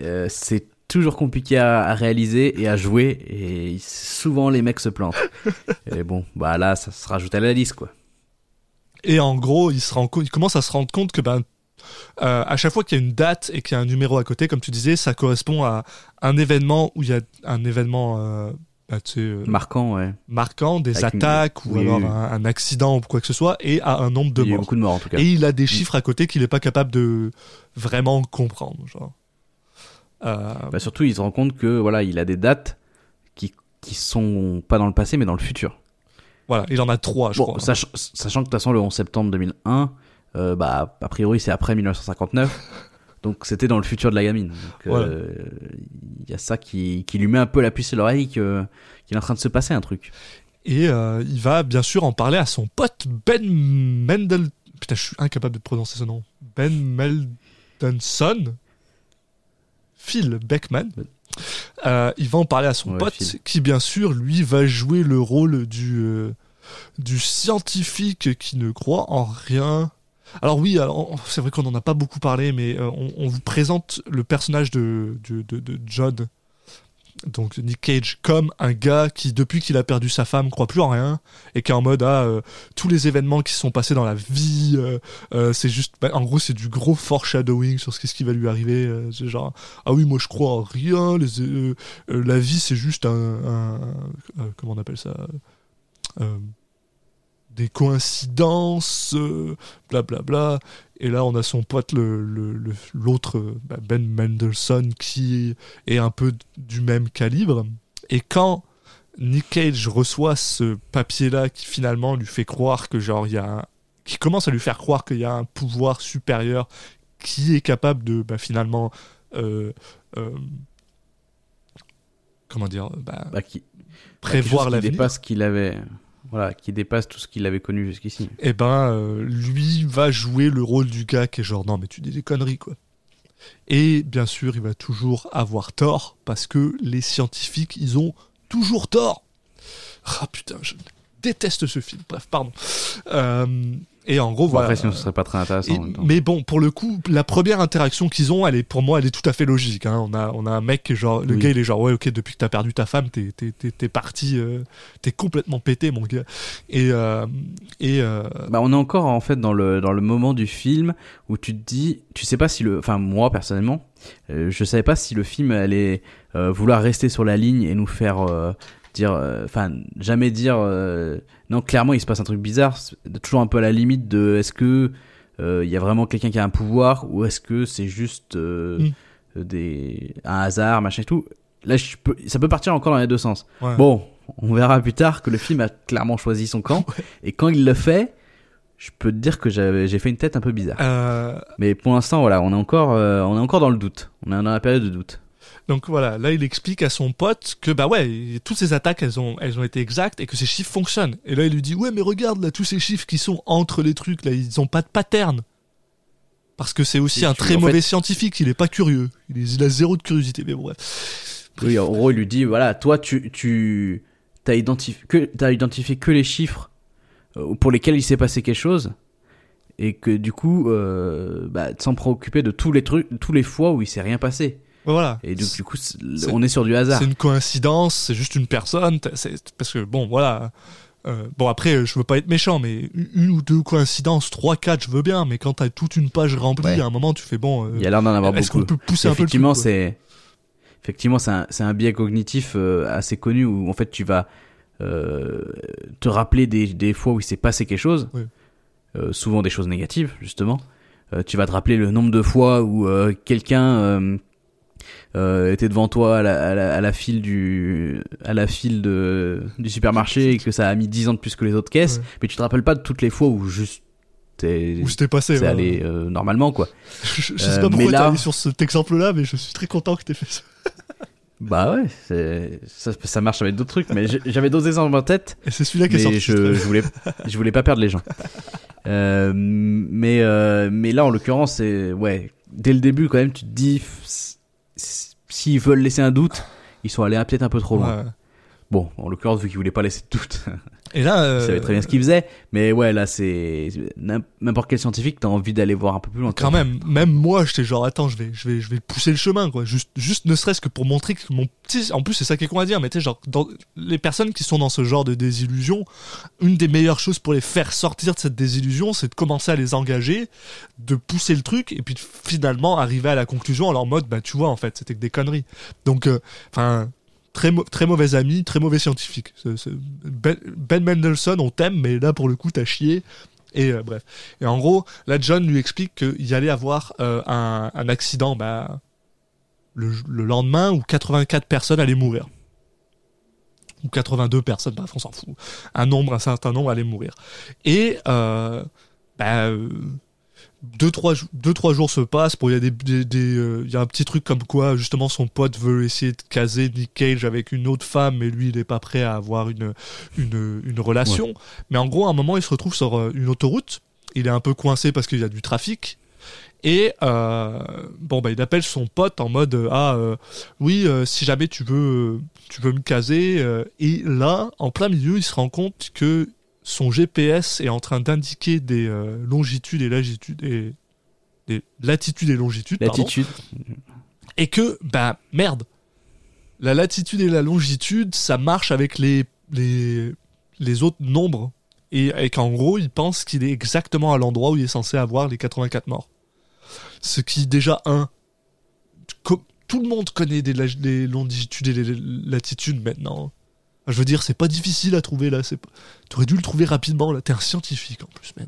euh, c'est toujours compliqué à, à réaliser et à jouer et souvent les mecs se plantent. et bon, bah là, ça se rajoute à la liste quoi. Et en gros, il, se rend compte, il commence à se rendre compte que ben, euh, à chaque fois qu'il y a une date et qu'il y a un numéro à côté, comme tu disais, ça correspond à un événement où il y a un événement euh, bah, tu sais, euh, Marquant, ouais. marquant, des Avec une- attaques ou oui, alors oui. Un, un accident ou quoi que ce soit, et à un nombre de Il y a morts. beaucoup de morts en tout cas. Et il a des chiffres à côté qu'il n'est pas capable de vraiment comprendre. Genre. Euh, Bah, surtout, il se rend compte que voilà, il a des dates qui qui sont pas dans le passé mais dans le futur. voilà, il en a trois, je Bon, crois. sach- sachant que de toute façon le 11 septembre 2001, euh, bah a priori c'est après 1959, donc c'était dans le futur de la gamine. Donc Voilà. euh, il y a ça qui, qui lui met un peu la puce à l'oreille qu'il est en train de se passer un truc. Et euh, il va bien sûr en parler à son pote Ben Mendel. Putain, je suis incapable de prononcer ce nom. Ben Meldenson. Phil Beckman. Euh, il va en parler à son Ouais, pote, Phil. qui bien sûr, lui, va jouer le rôle du, euh, du scientifique qui ne croit en rien. Alors oui, c'est vrai qu'on n'en a pas beaucoup parlé, mais euh, on, on vous présente le personnage de, de, de, de John, donc Nick Cage, comme un gars qui, depuis qu'il a perdu sa femme, croit plus en rien, et qui est en mode, ah, euh, tous les événements qui se sont passés dans la vie, euh, euh, c'est juste, bah, en gros, c'est du gros foreshadowing sur ce qui va lui arriver. c'est genre, ah oui, moi je crois en rien, la vie c'est juste un, comment on appelle ça des coïncidences, blablabla. Et là, on a son pote, le- le- le- l'autre, bah, Ben Mendelssohn, qui est un peu du même calibre. Et quand Nick Cage reçoit ce papier-là qui finalement lui fait croire que, genre, il y a un- qui commence à lui faire croire qu'il y a un pouvoir supérieur qui est capable de, bah, finalement, euh, euh, comment dire, bah, Bah, qui, prévoir quelque chose qui dépasse qu'il avait, voilà, qui dépasse tout ce qu'il avait connu jusqu'ici. eh ben, euh, lui va jouer le rôle du gars qui est genre, non, mais tu dis des conneries, quoi. Et bien sûr, il va toujours avoir tort, parce que les scientifiques, ils ont toujours tort. Ah putain, je déteste ce film. Bref, pardon. Euh, et en gros, Bon, voilà. Après, sinon, ce serait pas très intéressant. Et- en même temps. mais bon, pour le coup, la première interaction qu'ils ont, elle est pour moi, elle est tout à fait logique. hein. On a, on a un mec qui est genre, le Oui. gars, il est genre, ouais, ok, depuis que t'as perdu ta femme, t'es, t'es, t'es, t'es parti, euh, t'es complètement pété, mon gars. Et, euh, et euh, Bah, on est encore en fait dans le dans le moment du film où tu te dis, tu sais pas si le, enfin moi personnellement, euh, je savais pas si le film allait euh, vouloir rester sur la ligne et nous faire dire, euh, enfin jamais dire, euh, non clairement il se passe un truc bizarre, toujours un peu à la limite de est-ce que euh, il y a vraiment quelqu'un qui a un pouvoir ou est-ce que c'est juste Mm. des un hasard machin et tout. Là je peux, ça peut partir encore dans les deux sens. ouais. Bon, on verra plus tard que le film a clairement choisi son camp. Et quand il le fait, je peux te dire que j'ai fait une tête un peu bizarre. Euh, Mais pour l'instant, voilà, on est encore, euh, on est encore dans le doute. On est dans la période de doute. Donc voilà, là il explique à son pote que bah ouais, toutes ces attaques elles ont elles ont été exactes et que ces chiffres fonctionnent. Et là il lui dit ouais mais regarde là tous ces chiffres qui sont entre les trucs là ils ont pas de pattern. Parce que c'est aussi Si, un très mauvais fait- scientifique, il est pas curieux, il, est- il a zéro de curiosité mais bref. Oui, en gros, il lui dit, voilà, toi, tu, tu, t'as identifié que, t'as identifié que les chiffres euh, pour lesquels il s'est passé quelque chose. Et que du coup, euh, bah, sans préoccuper de tous les trucs, tous les fois où il s'est rien passé. Voilà. Et donc, du coup, on est sur du hasard. C'est une coïncidence, c'est juste une personne. Parce que bon, voilà. Euh, bon après, je veux pas être méchant, mais une, ou deux coïncidences, trois, quatre, je veux bien. Mais quand t'as toute une page remplie, Ouais. à un moment, tu fais bon. euh, Il y a l'air d'en avoir Est-ce beaucoup. qu'on peut pousser un peu Effectivement, c'est effectivement c'est un, un biais cognitif euh, assez connu où en fait tu vas euh, te rappeler des, des fois où il s'est passé quelque chose, souvent des choses négatives justement. Tu vas te rappeler le nombre de fois où quelqu'un euh, était devant toi à la, à la, à la file du à la file de du supermarché et que ça a mis 10 ans de plus que les autres caisses, Ouais. mais tu te rappelles pas de toutes les fois où juste t'es Où c'était passé. c'est ouais. allé euh, normalement quoi. Je, je sais Euh, pas pourquoi là- t'es allé sur cet exemple-là, mais je suis très content que t'aies fait ça. Bah ouais, ça, ça marche avec d'autres trucs, mais j'avais d'autres exemples en tête, Et c'est celui-là qui est sorti. je, je voulais je voulais pas perdre les gens. Euh, mais euh, mais là en l'occurrence c'est ouais dès le début quand même tu te dis s'ils veulent laisser un doute ils sont allés peut-être un peu trop loin. Ouais. Bon en l'occurrence vu qu'ils voulaient pas laisser de doute Et là, euh, Il savait très bien ce qu'il faisait. Mais ouais, là, c'est n'im- n'importe quel scientifique, t'as envie d'aller voir un peu plus loin. quand même, même moi, j'étais genre, attends, je vais, je vais, je vais pousser le chemin, quoi. Juste, juste ne serait-ce que pour montrer que mon petit, en plus, c'est ça qui est con à dire, mais tu sais, genre, dans les personnes qui sont dans ce genre de désillusion, une des meilleures choses pour les faire sortir de cette désillusion, c'est de commencer à les engager, de pousser le truc, et puis de finalement arriver à la conclusion en leur mode, bah, tu vois, en fait, c'était que des conneries. Donc, euh, enfin, très, mau- très mauvais ami, très mauvais scientifique. Ben, Ben Mendelssohn, on t'aime, mais là, pour le coup, t'as chié. Et euh, bref. Et en gros, là, John lui explique qu'il allait avoir euh, un, accident bah, le, le lendemain où 84 personnes allaient mourir. Ou 82 personnes, bref, on s'en fout. Un nombre, un certain nombre allaient mourir. Et euh, bah, euh, deux, trois, deux, trois jours se passent. Bon, il y a des, des- des, euh, y a un petit truc comme quoi, justement, son pote veut essayer de caser Nick Cage avec une autre femme, mais lui, il n'est pas prêt à avoir une, une, une relation. Mais en gros, à un moment, il se retrouve sur euh, une autoroute. Il est un peu coincé parce qu'il y a du trafic. Et euh, bon, bah, il appelle son pote en mode euh, Ah, euh, oui, si jamais tu veux, tu veux me caser. et là, en plein milieu, il se rend compte que son GPS est en train d'indiquer des euh, longitudes et latitudes et des latitudes et longitudes. pardon L'attitude. et que, bah merde, la latitude et la longitude, ça marche avec les, les, les autres nombres. Et, et qu'en gros, il pense qu'il est exactement à l'endroit où il est censé avoir les 84 morts. Ce qui, déjà, un, tout le monde connaît des, les longitudes et les latitudes maintenant. Je veux dire, c'est pas difficile à trouver là. T'aurais dû le trouver rapidement là. T'es un scientifique en plus, man.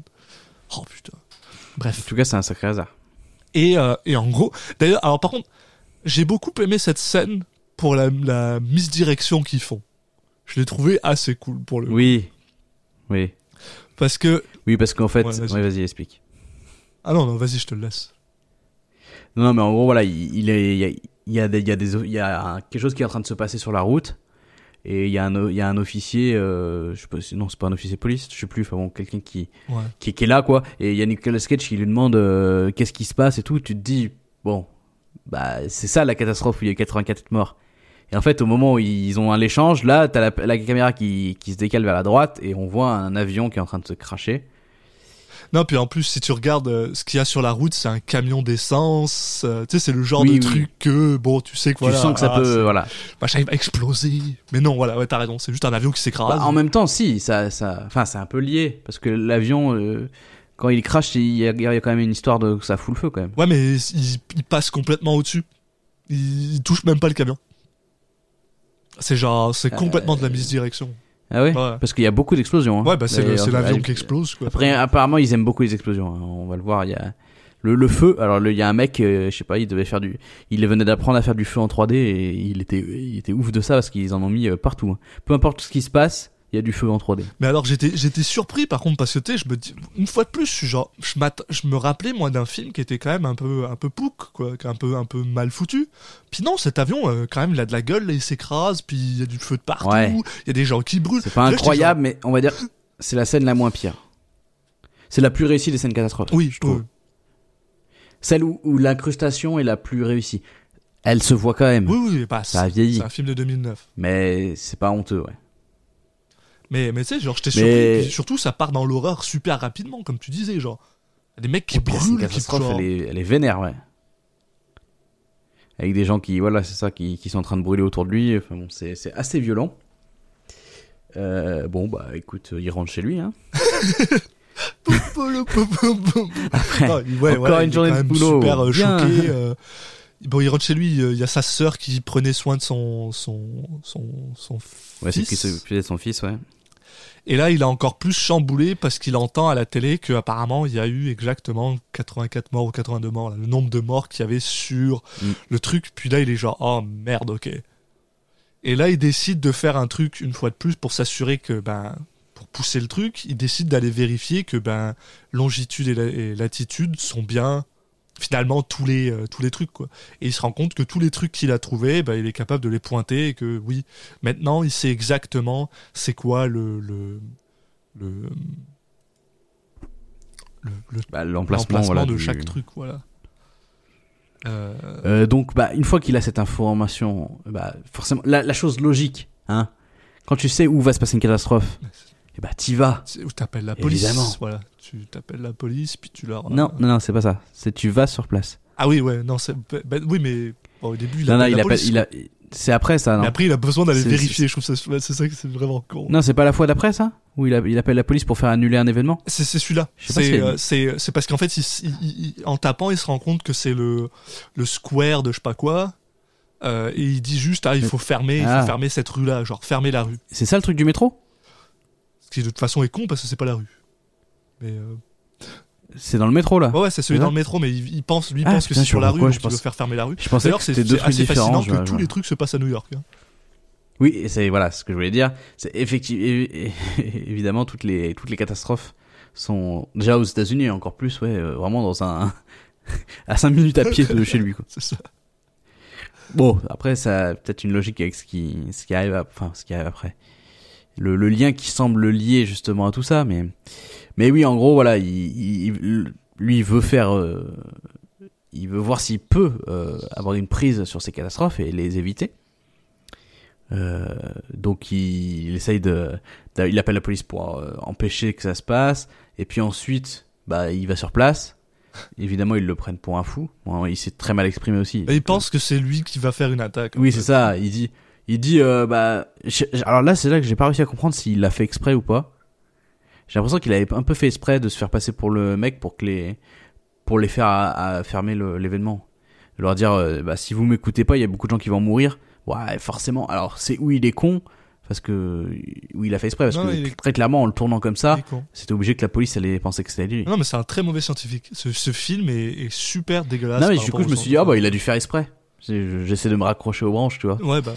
Oh putain. Bref. En tout cas, c'est un sacré hasard. Et, euh, et en gros, d'ailleurs, alors par contre, j'ai beaucoup aimé cette scène pour la, la misdirection qu'ils font. Je l'ai trouvé assez cool pour le Oui. Oui. Parce que. Oui, parce qu'en fait. Ouais, vas-y. ouais, explique. Ah non, non, vas-y, je te le laisse. Non, non, mais en gros, voilà, il, il est, il y a, il y a des, il y a quelque chose qui est en train de se passer sur la route. Et il y a un, il y a un officier, euh, je sais pas, non, c'est pas un officier de police, je sais plus, enfin bon, quelqu'un qui, Ouais. qui, qui est là, quoi. Et il y a Nicolas Cage qui lui demande euh, qu'est-ce qui se passe et tout. Tu te dis, bon, bah, c'est ça la catastrophe où il y a 84 morts. Et en fait, au moment où ils ont un échange, là, t'as la, la caméra qui, qui se décale vers la droite et on voit un avion qui est en train de se cracher. Non, puis en plus, si tu regardes euh, ce qu'il y a sur la route, c'est un camion d'essence. euh, tu sais, c'est le genre Oui, de oui. truc que, bon, tu sais que Tu voilà. sens que ça ah, peut, voilà. Machin, il va exploser. Mais non, voilà, ouais, t'as raison. C'est juste un avion qui s'écrase. Bah, en même temps, si, ça, ça, enfin, c'est un peu lié parce que l'avion, euh, quand il crache, il y, a, il y a quand même une histoire de que ça fout le feu quand même. Ouais, mais il, il passe complètement au-dessus. Il, il touche même pas le camion. C'est genre, c'est complètement de la misdirection. Ah ouais, Ouais. Parce qu'il y a beaucoup d'explosions. hein. Ouais, bah c'est le- D'ailleurs, c'est l'avion qui explose, quoi. Après, apparemment, ils aiment beaucoup les explosions. hein. On va le voir. Il y a le, le feu. Alors, il y a un mec, euh, je sais pas, il devait faire du, il venait d'apprendre à faire du feu en 3D et il était, il était ouf de ça parce qu'ils en ont mis euh, partout. hein. Peu importe ce qui se passe, il y a du feu en 3D. Mais alors j'étais j'étais surpris par contre parce que tu je me dis une fois de plus genre je je me rappelais moi d'un film qui était quand même un peu un peu pouc quoi un peu un peu mal foutu. Puis non cet avion euh, quand même il a de la gueule il s'écrase puis il y a du feu de partout, Ouais. il y a des gens qui brûlent. C'est pas Là, incroyable, mais on va dire, c'est la scène la moins pire. C'est la plus réussie des scènes catastrophes. Oui je trouve. Celle où, où l'incrustation est la plus réussie. Elle se voit quand même. Oui oui bah, Ça a vieilli. c'est un film de 2009. Mais c'est pas honteux, ouais. Mais mais tu sais genre j'étais Mais- surpris puis surtout ça part dans l'horreur super rapidement comme tu disais genre des mecs qui scène brûlent qui catastrophe, genre- elle est, elle est vénère, ouais. Avec des gens qui, voilà, c'est ça, qui, qui sont en train de brûler autour de lui. Enfin bon, c'est, assez violent. Euh, bon, bah écoute, il rentre chez lui, hein. Après, Non, ouais, encore une journée de boulot. Super euh, Bien. choqué. euh, bon, il rentre chez lui. euh, Il y a sa sœur qui prenait soin de son son son son ouais, c'est fils. qui s'occupait de son fils, ouais. Et là, il a encore plus chamboulé parce qu'il entend à la télé que apparemment il y a eu exactement 84 morts ou 82 morts, là, le nombre de morts qu'il y avait sur Mm. le truc. Puis là, il est genre oh merde, ok. Et là, il décide de faire un truc une fois de plus pour s'assurer que ben pour pousser le truc, il décide d'aller vérifier que ben longitude et, la- et latitude sont bien finalement tous les euh, tous les trucs quoi. Et il se rend compte que tous les trucs qu'il a trouvés, ben, il est capable de les pointer et que oui, maintenant il sait exactement c'est quoi le le le le, le- Bah, l'emplacement, voilà, de du- chaque truc voilà. Euh, Euh, donc, bah, une fois qu'il a cette information, bah, forcément, la, la chose logique, hein, quand tu sais où va se passer une catastrophe, et bah t'y vas. Où t'appelles la police. Évidemment. Voilà, tu t'appelles la police, puis tu leur. Non, non, non, c'est pas ça. C'est tu vas sur place. Ah oui, ouais, non, c'est. ben, oui, mais bon, au début, il non, non, il appelle. Il a... C'est après ça, non Mais après, il a besoin d'aller vérifier. Je trouve ça, c'est ça que c'est vraiment con. Non, c'est pas la fois d'après ça Où il, a- il appelle la police pour faire annuler un événement C'est c'est celui-là. C'est euh, une- c'est parce qu'en fait, il, il- il- il- en tapant, il se rend compte que c'est le le square de je sais pas quoi. euh, et il dit juste ah il faut fermer, il Ah. faut fermer cette rue là, genre fermer la rue. C'est ça le truc du métro? Ce qui de toute façon est con parce que c'est pas la rue. Mais euh, C'est dans le métro là ouais, ouais, c'est celui dans le métro, mais il, il pense, lui, Ah, pense que c'est sur la rue, donc je il veut pense- faire fermer la rue. Je pensais que c'était deux trucs différents. fascinant que tous les trucs se passent à New York. hein. Oui, et c'est voilà ce que je voulais dire. C'est effectivement évidemment toutes les toutes les catastrophes sont déjà aux États-Unis encore plus, ouais, euh, vraiment dans un à 5 minutes à pied de chez lui. Quoi. C'est ça. Bon, après ça a peut-être une logique avec ce qui ce qui arrive, à- enfin ce qui arrive après. Le, le lien qui semble lié justement à tout ça, mais mais oui, en gros, voilà, il, lui il veut faire, euh, il veut voir s'il peut euh, avoir une prise sur ces catastrophes et les éviter. Euh, donc il, il essaye de, de- il appelle la police pour empêcher que ça se passe, et puis ensuite, bah il va sur place. Évidemment, ils le prennent pour un fou. Bon, il s'est très mal exprimé aussi. Et il pense que c'est lui qui va faire une attaque. Oui, c'est ça. Il dit, il dit, euh, bah, je- alors là, c'est là que j'ai pas réussi à comprendre s'il l'a fait exprès ou pas. J'ai l'impression qu'il avait un peu fait exprès de se faire passer pour le mec pour que les, pour les faire à, à fermer l'événement. De leur dire, euh, bah, si vous m'écoutez pas, il y a beaucoup de gens qui vont mourir. Ouais, forcément. Alors, c'est où il est con, parce que, où il a fait exprès, parce Non, que est- très clairement, en le tournant comme ça, c'était obligé que la police allait penser que c'était lui. Non, mais c'est un très mauvais scientifique. Ce, ce film est, est super dégueulasse. Non, mais du coup, je me suis dit, ah bah, il a dû faire exprès. J'essaie de me raccrocher aux branches, tu vois. Ouais, bah.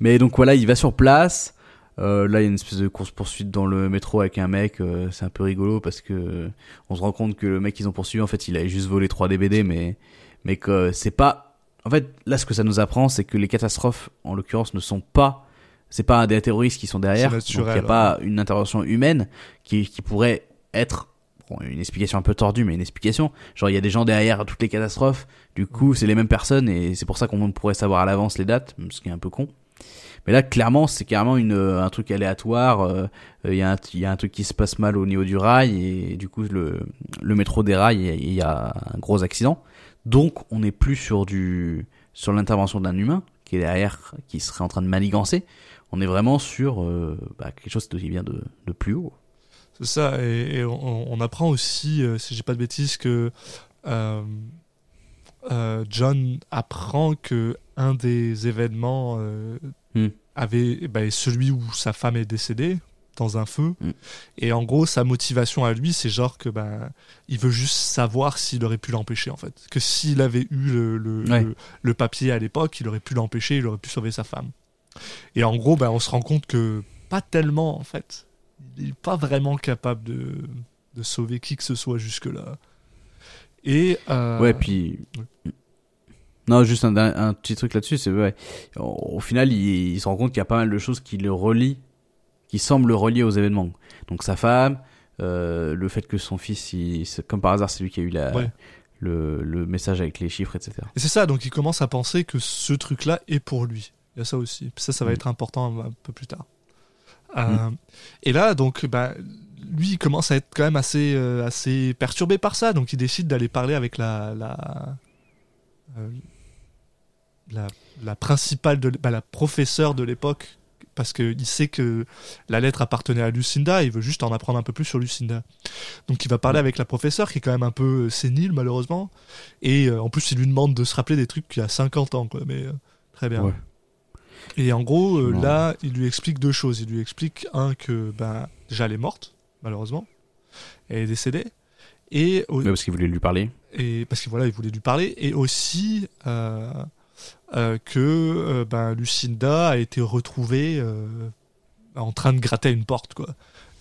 Mais donc voilà, il va sur place. Euh, là, il y a une espèce de course poursuite dans le métro avec un mec. euh, c'est un peu rigolo parce que on se rend compte que le mec qu'ils ont poursuivi, en fait, il avait juste volé 3 DVD, mais mais que c'est pas. En fait, là, ce que ça nous apprend, c'est que les catastrophes, en l'occurrence, ne sont pas. C'est pas des terroristes qui sont derrière. Donc il n'y a pas une intervention humaine qui qui pourrait être bon, une explication un peu tordue, mais une explication. Genre, il y a des gens derrière toutes les catastrophes. Du coup, c'est les mêmes personnes et c'est pour ça qu'on pourrait savoir à l'avance les dates, ce qui est un peu con. Mais là, clairement, c'est carrément une, un truc aléatoire. euh, Il y, a un- y a un truc qui se passe mal au niveau du rail et, du coup, le, le métro des rails, il y a- il y a un gros accident. Donc, on n'est plus sur du sur l'intervention d'un humain qui est derrière, qui serait en train de manigancer. On est vraiment sur euh, bah, quelque chose qui vient de, de plus haut. C'est ça, et, et on, on apprend aussi, euh, si j'ai pas de bêtises, que euh, euh, John apprend que un des événements Hmm. avait bah, est celui où sa femme est décédée dans un feu. Hmm. Et en gros, sa motivation à lui, c'est genre que ben il veut juste savoir s'il aurait pu l'empêcher en fait. Que s'il avait eu le, le, Ouais. le, le papier à l'époque, il aurait pu l'empêcher, il aurait pu sauver sa femme. Et en gros, ben, on se rend compte que pas tellement en fait. Il n'est pas vraiment capable de, de sauver qui que ce soit jusque-là. Et. euh, Ouais, puis. Non, juste un, un- petit truc là-dessus, c'est ouais. Au, au final, il, il se rend compte qu'il y a pas mal de choses qui le relient, qui semblent le relier aux événements. Donc sa femme, euh, le fait que son fils, il- comme par hasard, c'est lui qui a eu la, Ouais. le, le message avec les chiffres, etc. Et c'est ça, donc il commence à penser que ce truc-là est pour lui. Il y a ça aussi. Puis ça, ça va Mm. être important un peu plus tard. Euh, Et là, donc, bah, lui, il commence à être quand même assez, euh, assez perturbé par ça. Donc, il décide d'aller parler avec la, la, euh, la, la principale, de, bah, la professeure de l'époque. Parce qu'il sait que la lettre appartenait à Lucinda, il veut juste en apprendre un peu plus sur Lucinda. Donc il va parler avec la professeure, qui est quand même un peu sénile malheureusement, et euh, en plus, il lui demande de se rappeler des trucs qu'il y a 50 ans, quoi. Mais très bien. Ouais. Et en gros, euh, là, il lui explique deux choses. Il lui explique, un, que ben, déjà, elle est morte, malheureusement. Elle est décédée. Et, au- parce qu'il voulait lui parler. et parce que voilà, il voulait lui parler. Et aussi euh, euh, que euh, ben, Lucinda a été retrouvée euh, en train de gratter à une porte, quoi.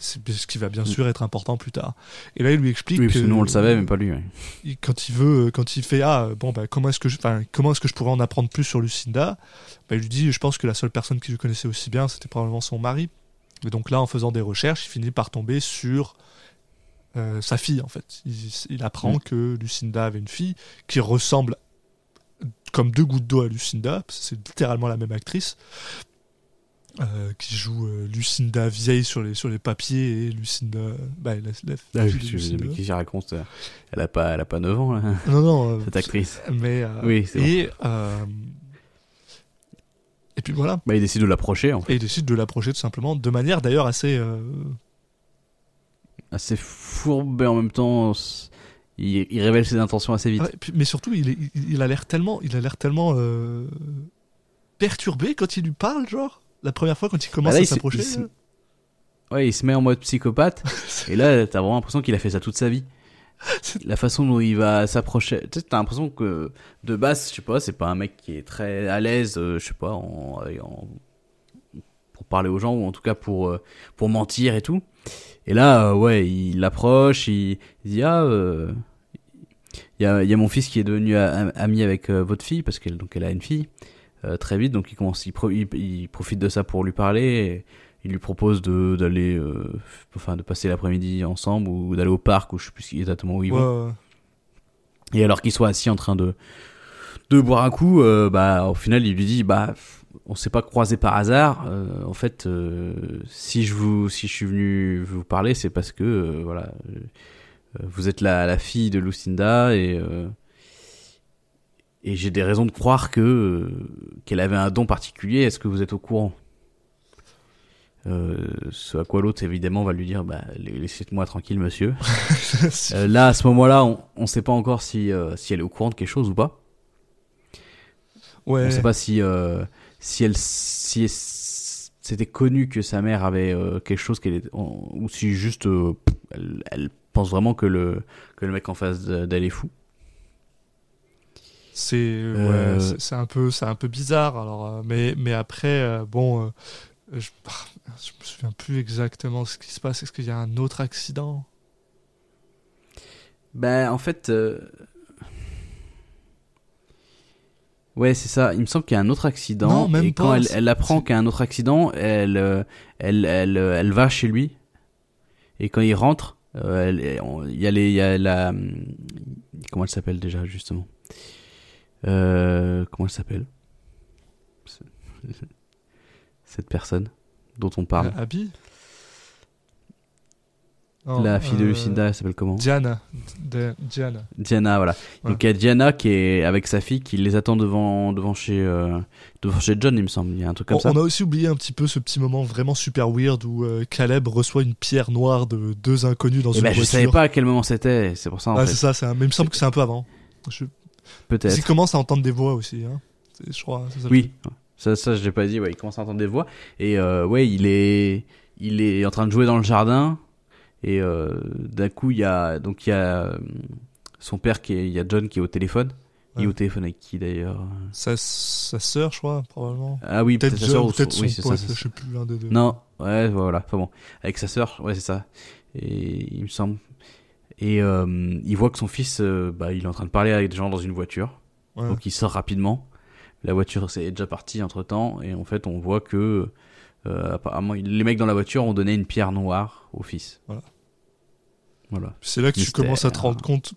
Ce qui va bien sûr être important plus tard. Et là, il lui explique Mm. Oui, parce que nous on le savait, mais pas lui. ouais. quand il veut, quand il fait ah bon bah comment est-ce que je, comment est-ce que je pourrais en apprendre plus sur Lucinda, bah, il lui dit je pense que la seule personne qui le connaissait aussi bien c'était probablement son mari. Et donc là en faisant des recherches, il finit par tomber sur euh, sa fille en fait. Il, il apprend Mm. que Lucinda avait une fille qui ressemble comme deux gouttes d'eau à Lucinda, parce que c'est littéralement la même actrice. Euh, qui joue euh, Lucinda vieille sur les, sur les papiers et Lucinda. Bah, la, la Ah, je- Lucinda. mais qui j'y raconte euh, Elle a pas, elle a pas 9 ans, là, Non, non. cette actrice. Mais. euh, Oui, c'est et, et puis voilà. Bah, il décide de l'approcher, en fait. Et il décide de l'approcher tout simplement, de manière d'ailleurs assez. Assez fourbe, et en même temps, il, il révèle ses intentions assez vite. puis- mais surtout, il, est- il, il a l'air tellement, il a l'air tellement perturbé quand il lui parle, genre. La première fois quand il commence Bah là, à s'approcher. se- là. Ouais, il se met en mode psychopathe. et là, t'as vraiment l'impression qu'il a fait ça toute sa vie. La façon dont il va s'approcher. Tu sais, t'as l'impression que de base, je sais pas, c'est pas un mec qui est très à l'aise, euh, je sais pas, en, en- pour parler aux gens ou en tout cas pour euh, pour mentir et tout. Et là, euh, ouais, il l'approche, il, il dit ah, euh, il y a il y a mon fils qui est devenu ami avec euh, votre fille parce qu'elle donc elle a une fille euh, très vite, donc il commence, il, pro- il, il profite de ça pour lui parler. Et, il lui propose de d'aller euh, enfin de passer l'après-midi ensemble ou d'aller au parc ou je sais plus exactement où ils vont Ouais, ouais. et alors qu'ils soient assis en train de de boire un coup euh, bah au final il lui dit bah on s'est pas croisé par hasard Euh, en fait euh, si je vous si je suis venu vous parler c'est parce que euh, voilà euh, vous êtes la, la fille de Lucinda et euh, et j'ai des raisons de croire que euh, qu'elle avait un don particulier est-ce que vous êtes au courant? Euh, ce à quoi l'autre évidemment va lui dire bah laissez-moi tranquille monsieur euh, là, à ce moment-là, on ne sait pas encore si, euh, si elle est au courant de quelque chose ou pas. Ouais. On ne sait pas si, euh, si elle si c'était connu que sa mère avait euh, quelque chose qu'elle est, ou si juste elle, elle pense vraiment que le, que le mec en face de- d'elle est fou. C'est Euh, ouais, c'est- c'est un peu c'est un peu bizarre alors euh, mais mais après euh, bon je, ah, je me souviens plus exactement ce qui se passe est-ce qu'il y a un autre accident? Ben, en fait. Ouais, c'est ça. Il me semble qu'il y a un autre accident. Non, même et quand elle, elle apprend qu'il y a un autre accident, elle, elle, elle, elle va chez lui. Et quand il rentre, il y a les, il y a la, hum, comment elle s'appelle déjà justement? Euh, Comment elle s'appelle? Cette personne dont on parle. Euh, Abby? Non, la fille de euh, Lucinda, elle s'appelle comment? Diana De- Diana Diana, voilà. Ouais. Donc il y a Diana qui est avec sa fille qui les attend devant devant chez euh, devant chez John, il me semble. Il y a un truc comme on, ça. on a aussi oublié un petit peu ce petit moment vraiment super weird où Caleb reçoit une pierre noire de deux inconnus dans Et une ben je voiture savais pas à quel moment c'était. C'est pour ça en ah, c'est ça un- mais il me semble que c'est un peu avant je... Peut-être. qu'il commence à entendre des voix aussi hein. Je crois ça Oui. Ça ça je l'ai pas dit. Ouais, il commence à entendre des voix et euh, ouais il est il est en train de jouer dans le jardin et euh, d'un coup il y a donc il y a euh, son père qui est il y a John qui est au téléphone. Il est au téléphone avec qui d'ailleurs? Sa, sa sœur je crois probablement Ah oui peut-être peut-être sa sœur ou peut-être son- oui, son pote je sais plus l'un des deux Non, ouais, voilà, enfin bon, avec sa sœur, ouais, c'est ça. Et il me semble. Et euh, il voit que son fils, euh, bah, il est en train de parler avec des gens dans une voiture. Ouais. Donc il sort rapidement. La voiture c'est déjà partie entre temps. Et en fait, on voit que euh, apparemment, les mecs dans la voiture ont donné une pierre noire au fils. Voilà. Voilà. C'est là que tu commences à te rendre compte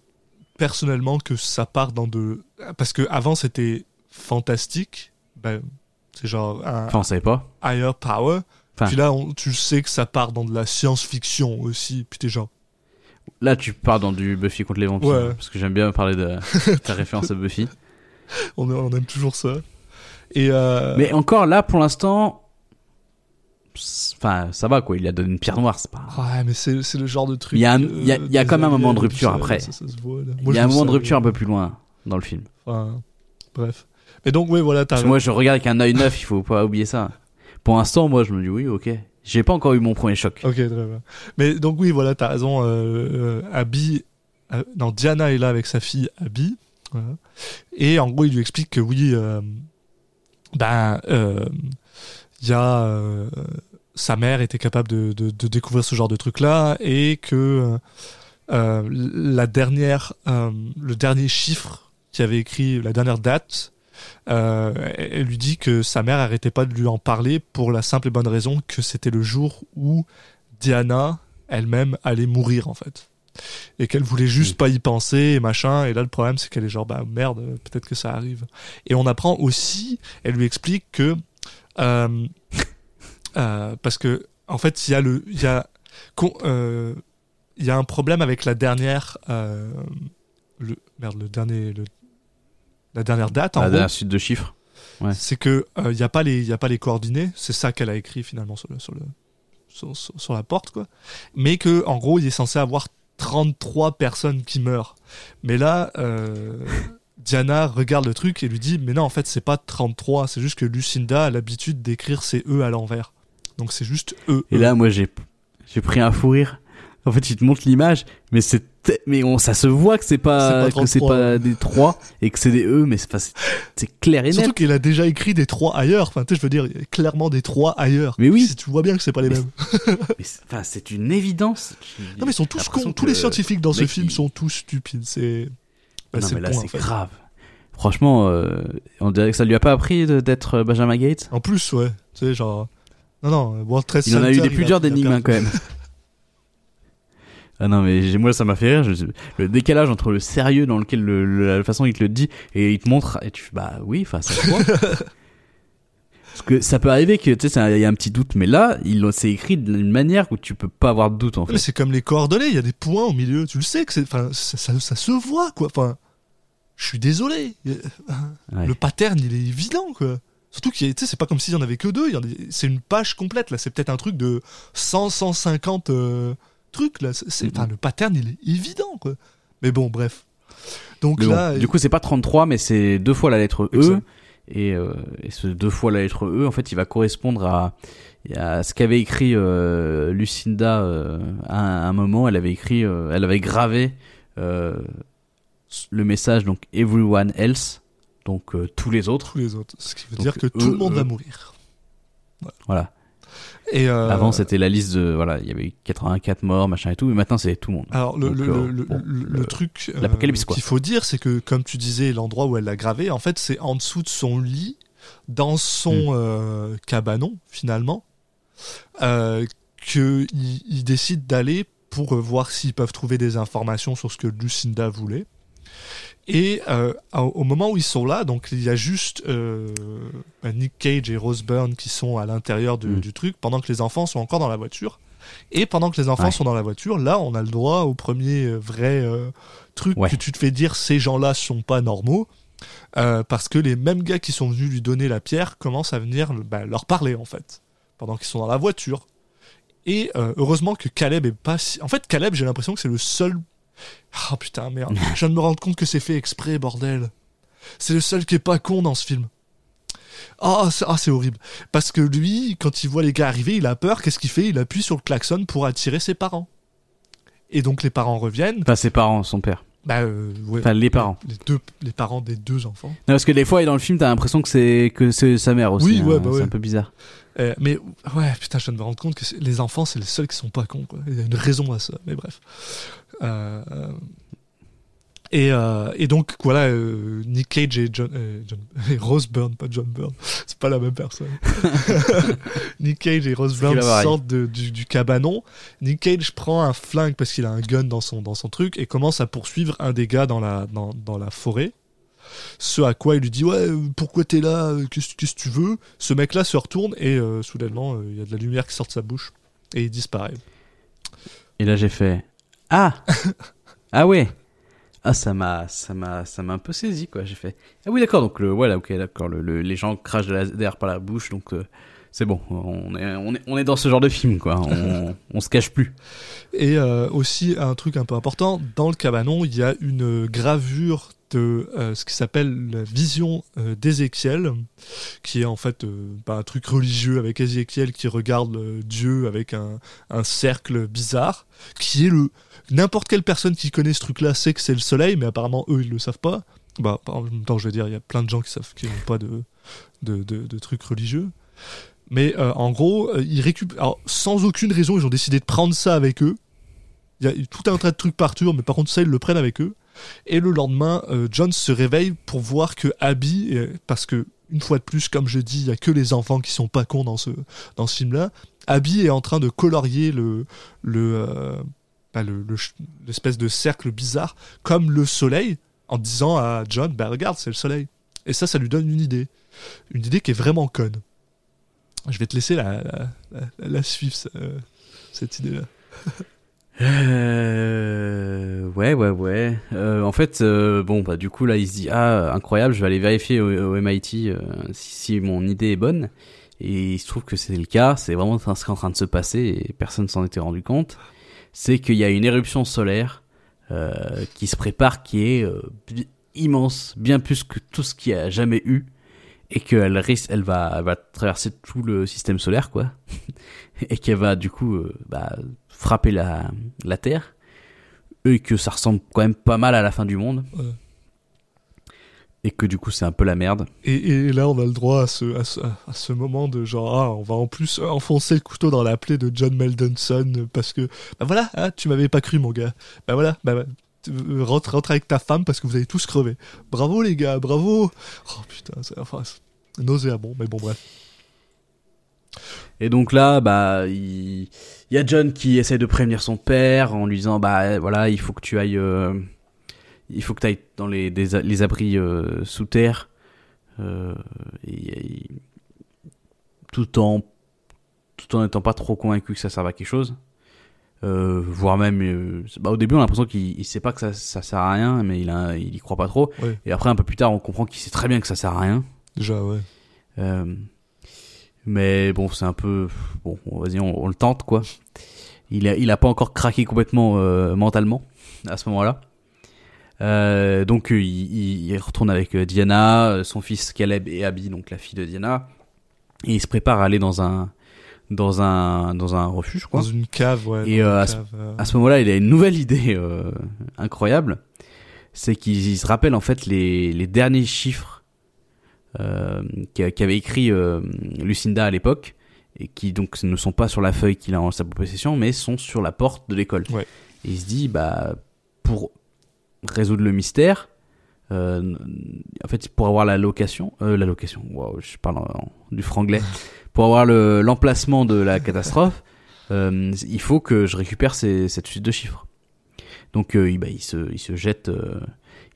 personnellement que ça part dans de parce que avant c'était fantastique ben, c'est genre un Enfin, on savait pas. higher power Enfin- puis là on- tu sais que ça part dans de la science-fiction aussi puis t'es genre Là, tu pars dans du Buffy contre les vampires. Ouais. Parce que j'aime bien parler de ta référence à Buffy. on, on aime toujours ça et euh, Mais encore là, pour l'instant, enfin, ça va quoi. Il a donné une pierre noire, c'est pas. ouais mais c'est le genre de truc Il y a un- il y a- il y a des quand même un moment de rupture ça, après. ça, ça se voit, là. Il Moi, y a un moment de rupture un peu plus loin dans le film. Enfin, bref mais donc oui voilà t'as Parce que moi, je regarde avec un œil neuf, il faut pas oublier ça. Pour l'instant, moi, je me dis oui, ok. J'ai pas encore eu mon premier choc. Ok, très bien. Mais donc oui, voilà, t'as raison. Euh, euh, Abby, euh, non, Diana est là avec sa fille Abby. Et en gros, il lui explique que oui, euh, ben, euh, il y a euh, sa mère était capable de, de, de découvrir ce genre de truc-là et que euh, la dernière, euh, le dernier chiffre qui avait écrit, la dernière date, euh, elle lui dit que sa mère arrêtait pas de lui en parler pour la simple et bonne raison que c'était le jour où Diana elle-même allait mourir en fait. Et qu'elle voulait juste pas y penser et machin. Et là le problème c'est qu'elle est genre bah merde peut-être que ça arrive. Et on apprend aussi elle lui explique que euh, Euh, parce que en fait, il y a le, il y a, euh, il y a un problème avec la dernière, le merde, le dernier, le, la dernière date. En La gros, dernière suite de chiffres. ouais. c'est que euh, il y a pas les, il y a pas les coordonnées. C'est ça qu'elle a écrit finalement sur le, sur le, sur, sur- sur la porte quoi. Mais que en gros, il est censé avoir 33 personnes qui meurent. Mais là, euh, Diana regarde le truc et lui dit, mais non, en fait, c'est pas 33, c'est juste que Lucinda a l'habitude d'écrire ses E à l'envers. Donc c'est juste E. Et là, moi, j'ai j'ai pris un fou rire. En fait, il te montre l'image, mais c'est mais on ça se voit que c'est pas, pas que c'est 33, pas des 3 et que c'est des E, mais c'est clair et net. Surtout qu'il a déjà écrit des 3 ailleurs. Enfin, tu sais, je veux dire, clairement des 3 ailleurs. Mais oui. Tu vois bien que c'est pas les Mais mêmes. Enfin, c'est une évidence. Non, mais ils sont tous cons. Tous les que- scientifiques dans ce film il- sont tous stupides. C'est. Bah, non, mais là, c'est grave. Franchement, euh, on dirait que ça lui a pas appris d'être euh, Benjamin Gates? En plus, ouais. Tu sais, genre. Non, non, World Trade Il en a eu des plus a d'énigmes hein, quand même. Ah non mais moi ça m'a fait rire je- le décalage entre le sérieux dans lequel le, le- la façon il te le dit et il te montre et tu fais bah oui enfin ça se voit parce que ça peut arriver que tu sais il y a un petit doute mais là il c'est écrit d'une manière où tu peux pas avoir de doute en Mais fait c'est comme les coordonnées, il y a des points au milieu. Tu le sais que c'est. Enfin, ça, ça, ça se voit, quoi. Enfin. Je suis désolé. Ouais. Le pattern, il est évident, quoi. Surtout sais, c'est pas comme s'il y en avait que deux. C'est une page complète, là. C'est peut-être un truc de 100, 150 euh, trucs, là. C'est- Enfin, le pattern, il est évident, quoi. Mais bon, bref. Donc Mais bon, là. du coup c'est pas 33 mais c'est deux fois la lettre E Exact. et, euh, et ce deux fois la lettre E en fait il va correspondre à, à ce qu'avait écrit euh, Lucinda euh, à un moment elle avait écrit euh, elle avait gravé euh, le message donc everyone else donc euh, tous les autres tous les autres. Ce qui veut Donc, dire que tout le monde eux. va mourir. voilà Et euh, avant c'était la liste de voilà il y avait eu 84 morts machin et tout mais maintenant c'est tout le monde Alors le, Donc, le, euh, le, le- bon, le- le- le truc qu'il faut dire, c'est que comme tu disais, l'endroit où elle l'a gravé, en fait, c'est en dessous de son lit, dans son Hmm. euh, cabanon finalement, euh, qu'il il décide d'aller pour voir s'ils peuvent trouver des informations sur ce que Lucinda voulait. Et euh, au moment où ils sont là, donc il y a juste euh, Nick Cage et Rose Byrne qui sont à l'intérieur du, Mm. du truc pendant que les enfants sont encore dans la voiture. Et pendant que les enfants Ouais. sont dans la voiture, là, on a le droit au premier euh, vrai euh, truc Ouais. que tu te fais dire ces gens-là sont pas normaux. parce que les mêmes gars qui sont venus lui donner la pierre commencent à venir bah, leur parler en fait pendant qu'ils sont dans la voiture. Et heureusement que Caleb est pas si... En fait, Caleb, j'ai l'impression que c'est le seul... Oh putain, merde. Je viens de me rendre compte que c'est fait exprès, bordel. C'est le seul qui est pas con dans ce film. Ah, c'est ah, c'est horrible. Parce que lui, quand il voit les gars arriver, il a peur. Qu'est-ce qu'il fait? Il appuie sur le klaxon pour attirer ses parents. Et donc les parents reviennent. enfin ses parents son père Bah, euh, ouais. enfin les parents Les deux, les parents des deux enfants. non, parce que des fois dans le film t'as l'impression que c'est que c'est sa mère aussi Oui, hein, ouais, bah c'est ouais. un peu bizarre Euh, mais ouais, putain, je viens de me rendre compte que les enfants, c'est les seuls qui sont pas cons. Quoi. Il y a une raison à ça, mais bref. Euh, euh, et, euh, et donc, voilà, Nick Cage et, John, John- et Rose Byrne, pas John Byrne, c'est pas la même personne. Nick Cage et Rose Byrne sortent de- du, du cabanon. Nick Cage prend un flingue parce qu'il a un gun dans son, dans son truc et commence à poursuivre un des gars dans la, dans, dans la forêt. Ce à quoi il lui dit ouais pourquoi t'es là qu'est-ce que tu veux? Ce mec là se retourne et euh, soudainement euh, il y a de la lumière qui sort de sa bouche et il disparaît. Et là j'ai fait ah! Ah ouais! Ah ça m'a ça m'a ça m'a un peu saisi quoi. J'ai fait ah oui d'accord donc le voilà ok d'accord le, le- les gens crachent de la- d'air par la bouche donc euh, c'est bon on est on est on est dans ce genre de film quoi. On on se cache plus. Et euh, aussi un truc un peu important dans le cabanon il y a une gravure de euh, ce qui s'appelle la vision euh, d'Ézéchiel qui est en fait euh, un truc religieux avec Ézéchiel qui regarde euh, Dieu avec un, cercle bizarre qui est le n'importe quelle personne qui connaît ce truc là sait que c'est le soleil mais apparemment eux ils le savent pas. Bah en même temps je veux dire il y a plein de gens qui savent qui n'ont pas de de, de, trucs religieux. Mais en gros ils récupèrent sans aucune raison ils ont décidé de prendre ça avec eux il y a tout un tas de trucs partout mais par contre ça ils le prennent avec eux. Et le lendemain euh, John se réveille pour voir que Abby euh, parce que une fois de plus comme je dis il y a que les enfants qui sont pas cons dans ce dans ce film là Abby est en train de colorier le le euh, bah, l'espèce de cercle bizarre comme le soleil en disant à John bah regarde c'est le soleil. Et ça ça lui donne une idée. Une idée qui est vraiment conne. Je vais te laisser la, la, suivre, cette idée-là. Euh, ouais, ouais, ouais. Euh, en fait, euh, bon, bah, du coup, là, il se dit, ah, incroyable, je vais aller vérifier au, MIT euh, si, mon idée est bonne. Et il se trouve que c'est le cas, c'est vraiment ce qui est en train de se passer et personne s'en était rendu compte. C'est qu'il y a une éruption solaire euh, qui se prépare, qui est euh, immense, bien plus que tout ce qu'il y a jamais eu. Et qu'elle risque, elle va, elle va traverser tout le système solaire, quoi. et qu'elle va, du coup, bah, frapper la, la Terre et que ça ressemble quand même pas mal à la fin du monde Ouais. et que du coup c'est un peu la merde Et, et là, on a le droit à ce, à ce, à ce moment de genre, ah, on va en plus enfoncer le couteau dans la plaie de John Meldenson parce que, bah voilà, ah, tu m'avais pas cru, mon gars. Bah voilà, bah, bah, euh, rentre, rentre avec ta femme parce que vous avez tous crevé. Bravo, les gars, bravo. Oh putain, c'est enfin, nauséabond, mais bon, bref. et donc là bah il il y a John qui essaie de prévenir son père en lui disant bah voilà il faut que tu ailles euh, il faut que tu ailles dans les des- les abris euh, sous terre euh, et- et- tout en tout en n'étant pas trop convaincu que ça serve à quelque chose euh, voire même bah, au début on a l'impression qu'il il sait pas que ça, ça sert à rien mais il a, il y croit pas trop Ouais. et après un peu plus tard on comprend qu'il sait très bien que ça sert à rien Déjà, ouais. Mais bon, c'est un peu bon. Vas-y, on, on le tente quoi. Il a, il a pas encore craqué complètement euh, mentalement à ce moment-là. Euh, donc euh, il, retourne avec Diana, son fils Caleb et Abby, donc la fille de Diana, et il se prépare à aller dans un dans un dans un refuge, crois. Dans une cave, ouais. Et, euh, à ce- cave, À ce moment-là, il a une nouvelle idée incroyable. C'est qu'il il se rappelle en fait les, les derniers chiffres euh, qu'a- qu'avait écrit euh, Lucinda à l'époque et qui donc ne sont pas sur la feuille qu'il a en sa possession, mais sont sur la porte de l'école. Ouais. Et il se dit, bah, pour résoudre le mystère, euh, en fait, pour avoir la location, euh, la location, wow, je parle en- du franglais, pour avoir le- l'emplacement de la catastrophe, euh, il faut que je récupère ces- cette suite de chiffres. Donc, il, bah, il, se, il se jette,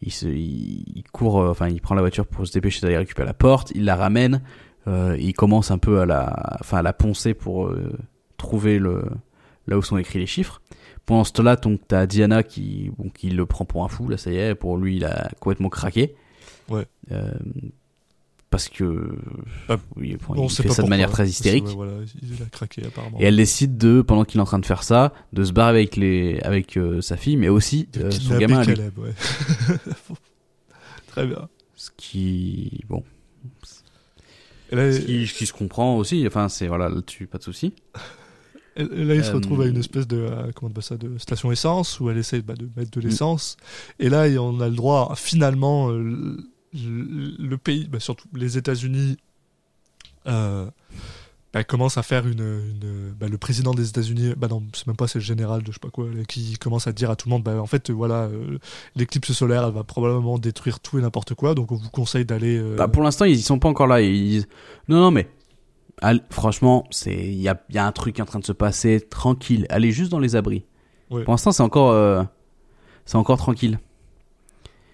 il, se, il, il court, euh, enfin, il prend la voiture pour se dépêcher d'aller récupérer la porte, il la ramène, euh, il commence un peu à la, enfin, à la poncer pour euh, trouver le, là où sont écrits les chiffres. Pendant ce temps-là, donc, t'as Diana qui, bon, qui le prend pour un fou, là, ça y est, pour lui, il a complètement craqué. Ouais. Euh, parce que, Ah, oui, bon, on il fait ça de manière pourquoi. très hystérique. Voilà, il a craqué apparemment. Et elle décide de, pendant qu'il est en train de faire ça, de se barrer avec les, avec euh, sa fille, mais aussi euh, son gamin. Caleb, ouais. Très bien. Ce qui, bon, là, ce qui, ce qui se comprend aussi. Enfin, c'est voilà, là-dessus, pas de souci. Et là, il se Euh, retrouve à une espèce de, euh, comment on ça, de station essence où elle essaie bah, de mettre de Mm. l'essence. Et là, on a le droit, finalement, euh, le, pays, bah, surtout les États-Unis, euh, bah, commence à faire une. une- bah, le président des États-Unis, bah non, c'est même pas, c'est le général de je sais pas quoi, qui commence à dire à tout le monde, bah, en fait, euh, voilà, euh, l'éclipse solaire, elle va probablement détruire tout et n'importe quoi, donc on vous conseille d'aller. euh, Bah, pour l'instant, ils y sont pas encore là. Ils disent, non, non, mais, allez, franchement, c'est, il y a, il y a un truc qui est en train de se passer, tranquille. Allez juste dans les abris. Ouais. Pour l'instant, c'est encore, c'est encore tranquille.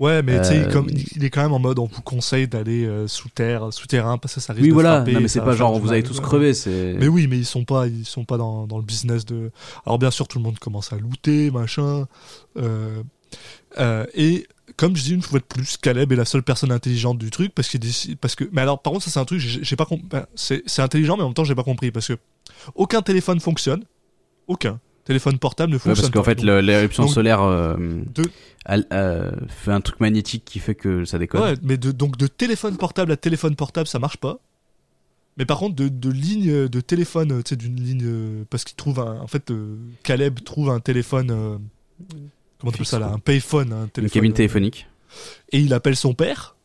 Ouais, mais tu sais, Euh, comme il est quand même en mode, on vous conseille d'aller euh, sous terre, souterrain, parce que ça risque Oui, de voilà. frapper, non, mais ça c'est pas genre, vous allez tous crever, c'est. Mais oui, mais ils sont pas, ils sont pas dans, dans le business de. Alors bien sûr, tout le monde commence à looter, machin. euh, euh, et comme je dis une fois de plus, Caleb est la seule personne intelligente du truc parce qu'il décide, parce que. Mais alors, par contre, ça c'est un truc, j'ai pas compris. c'est c'est intelligent, mais en même temps, j'ai pas compris parce que aucun téléphone fonctionne, aucun téléphone portable ne Ouais, fonctionne parce qu'en fait, l'éruption solaire euh, De- elle, euh, fait un truc magnétique qui fait que ça déconne. Ouais, mais de, donc de téléphone portable à téléphone portable, ça marche pas. Mais par contre, de, de ligne de téléphone, euh, tu sais, d'une ligne. parce qu'il trouve un. En fait, euh, Caleb trouve un téléphone. comment tu ça là Un payphone. Un Une téléphone, cabine euh, téléphonique. et il appelle son père.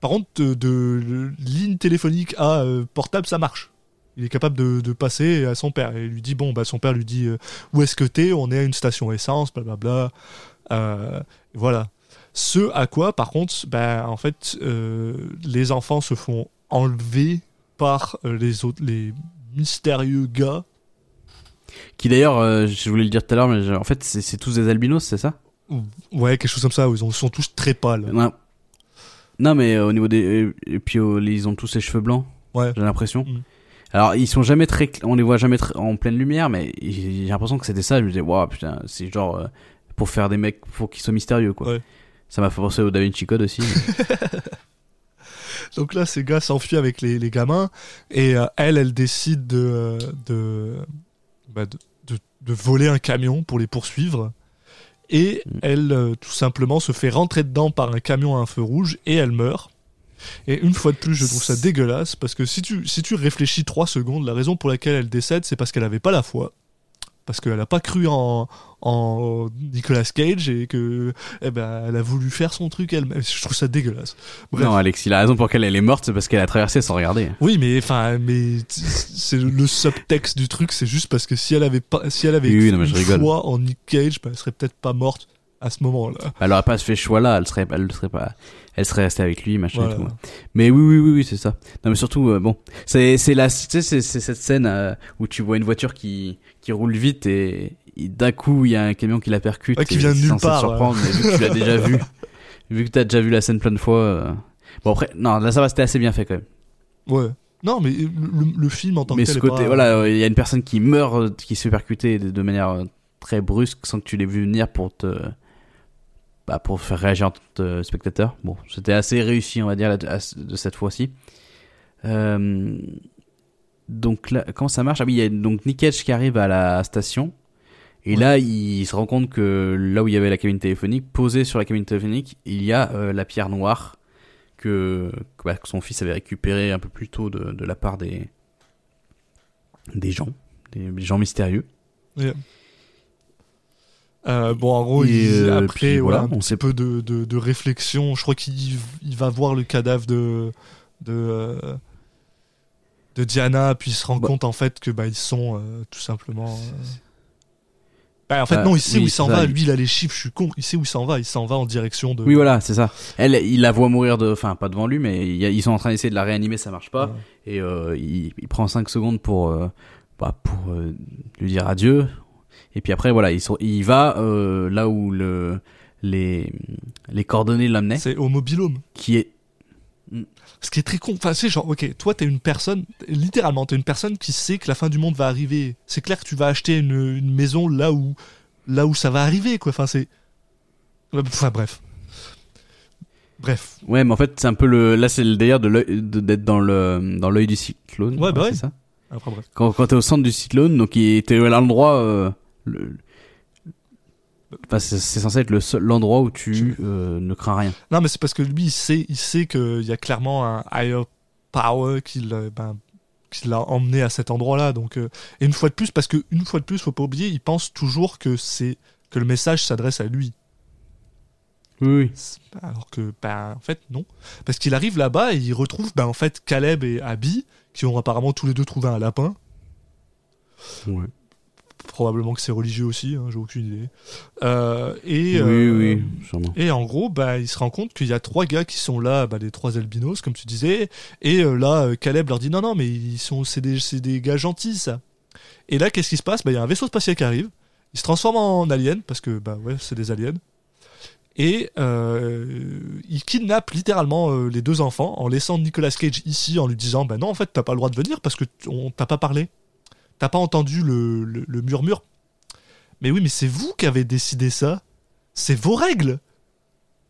Par contre, de, ligne téléphonique à portable, ça marche. Il est capable de, de passer à son père. Et il lui dit bon, bah, son père lui dit euh, où est-ce que t'es? On est à une station essence, blablabla. Euh, voilà. Ce à quoi, par contre, bah, en fait, euh, les enfants se font enlever par les autres, les mystérieux gars. Qui d'ailleurs, je voulais le dire tout à l'heure, mais en fait, c'est tous des albinos, c'est ça? Ouais, quelque chose comme ça. Où ils ont- sont tous très pâles. non. non, mais euh, au niveau des. Et puis, euh, ils ont tous les cheveux blancs, Ouais. j'ai l'impression. Mm. Alors, ils sont jamais très, on les voit jamais en pleine lumière, mais j'ai l'impression que c'était ça. Je me disais, waouh, putain, c'est genre euh, pour faire des mecs, pour qu'ils soient mystérieux, quoi. Ouais. Ça m'a fait penser au Da Vinci Code aussi. Donc là, ces gars s'enfuient avec les, les gamins et euh, elle, elle décide de de, bah, de de de voler un camion pour les poursuivre. Et Mm. elle, euh, tout simplement, se fait rentrer dedans par un camion à un feu rouge et elle meurt. Et une fois de plus, je trouve ça dégueulasse parce que si tu, si tu réfléchis trois secondes, la raison pour laquelle elle décède, c'est parce qu'elle avait pas la foi. Parce qu'elle a pas cru en, en Nicolas Cage et que, eh ben, elle a voulu faire son truc elle-même. Je trouve ça dégueulasse. Bref. non, Alexis, la raison pour laquelle elle est morte, c'est parce qu'elle a traversé sans regarder. Oui, mais enfin, mais c'est le subtexte du truc, c'est juste parce que si elle avait pas, si elle avait Oui, oui, non, mais je une rigole. foi en Nick Cage, ben, elle serait peut-être pas morte à ce moment-là. Elle aurait pas fait ce choix-là, elle serait, elle serait pas, elle serait restée avec lui, machin Voilà. et tout. Mais oui, oui, oui, oui, c'est ça. Non, mais surtout, euh, bon, c'est, c'est la, tu sais, c'est, c'est cette scène euh, où tu vois une voiture qui, qui roule vite et, et d'un coup il y a un camion qui la percute. Ouais, qui vient de nulle part, surprendre, mais vu que tu l'as déjà vu, vu que t'as déjà vu la scène plein de fois. euh, Bon après, non, là ça va, c'était assez bien fait quand même. Ouais. Non, mais le, film en tant mais que ce tel est côté, pas- voilà, il y a une personne qui meurt, qui se fait percuter de, de manière très brusque sans que tu l'aies vu venir pour te, bah, pour faire réagir en tant que euh, spectateur. Bon, c'était assez réussi, on va dire, de cette fois-ci. Euh, donc là, comment ça marche? Ah oui, il y a donc Nick Cage qui arrive à la station. Et Ouais. là, il se rend compte que là où il y avait la cabine téléphonique, posée sur la cabine téléphonique, il y a euh, la pierre noire que, que, bah, que son fils avait récupérée un peu plus tôt de, de la part des, des gens, des gens mystérieux. Euh, bon, en gros, Et, il, euh, après, puis voilà, un on petit sait- peu de, de, de réflexion. Je crois qu'il il va voir le cadavre de de de Diana, puis il se rend Bah. compte en fait que bah ils sont euh, tout simplement. euh, Bah, en fait, Bah, non, il sait oui, où il s'en va. Lui, il a les chiffres. Je suis con. Il sait où il s'en va. Il s'en va en direction de. Oui, voilà, c'est ça. Elle, il la voit mourir de, enfin, pas devant lui, mais ils sont en train d'essayer de la réanimer, ça marche pas. Ouais. Et il, il prend 5 secondes pour, bah, pour lui dire adieu. Et puis après, voilà, ils sont, il va euh, là où le, les, les coordonnées l'amenaient, C'est au mobilhome. qui est Ce qui est très con. Enfin, c'est genre, ok, toi, t'es une personne, littéralement, t'es une personne qui sait que la fin du monde va arriver. C'est clair que tu vas acheter une, une maison là où, là où ça va arriver, quoi. Enfin, c'est. Enfin, bref. Bref. Ouais, mais en fait, c'est un peu le. Là, c'est le délire l'œil- d'être dans le dans l'œil du cyclone. Ouais, bah ouais. c'est ça. Après, bref. Quand, quand t'es au centre du cyclone, donc il était à l'endroit. Euh, le- enfin, c'est censé être le seul l'endroit où tu euh, ne crains rien. Non, mais c'est parce que lui, il sait, il sait qu'il y a clairement un higher power qui l'a, ben, l'a emmené à cet endroit-là. Donc, euh, et une fois de plus, parce que une fois de plus, faut pas oublier, il pense toujours que c'est que le message s'adresse à lui. Oui, Alors que, ben, en fait, non. Parce qu'il arrive là-bas et il retrouve, ben, en fait, Caleb et Abby, qui ont apparemment tous les deux trouvé un lapin. Ouais. Probablement que c'est religieux aussi, hein, j'ai aucune idée. Euh, et, Oui, euh, oui, sûrement. Et en gros, bah, il se rend compte qu'il y a trois gars qui sont là, bah, les trois albinos, comme tu disais. Et euh, là, Caleb leur dit non, non, mais ils sont, c'est des, c'est des gars gentils, ça. Et là, qu'est-ce qui se passe? Bah, il y a un vaisseau spatial qui arrive. Il se transforme en alien parce que, bah, ouais, c'est des aliens. Et il kidnappe littéralement les deux enfants en laissant Nicolas Cage ici en lui disant bah non en fait t'as pas le droit de venir parce que on t'a pas parlé t'as pas entendu le, le- le murmure? Mais oui mais c'est vous qui avez décidé ça. C'est vos règles.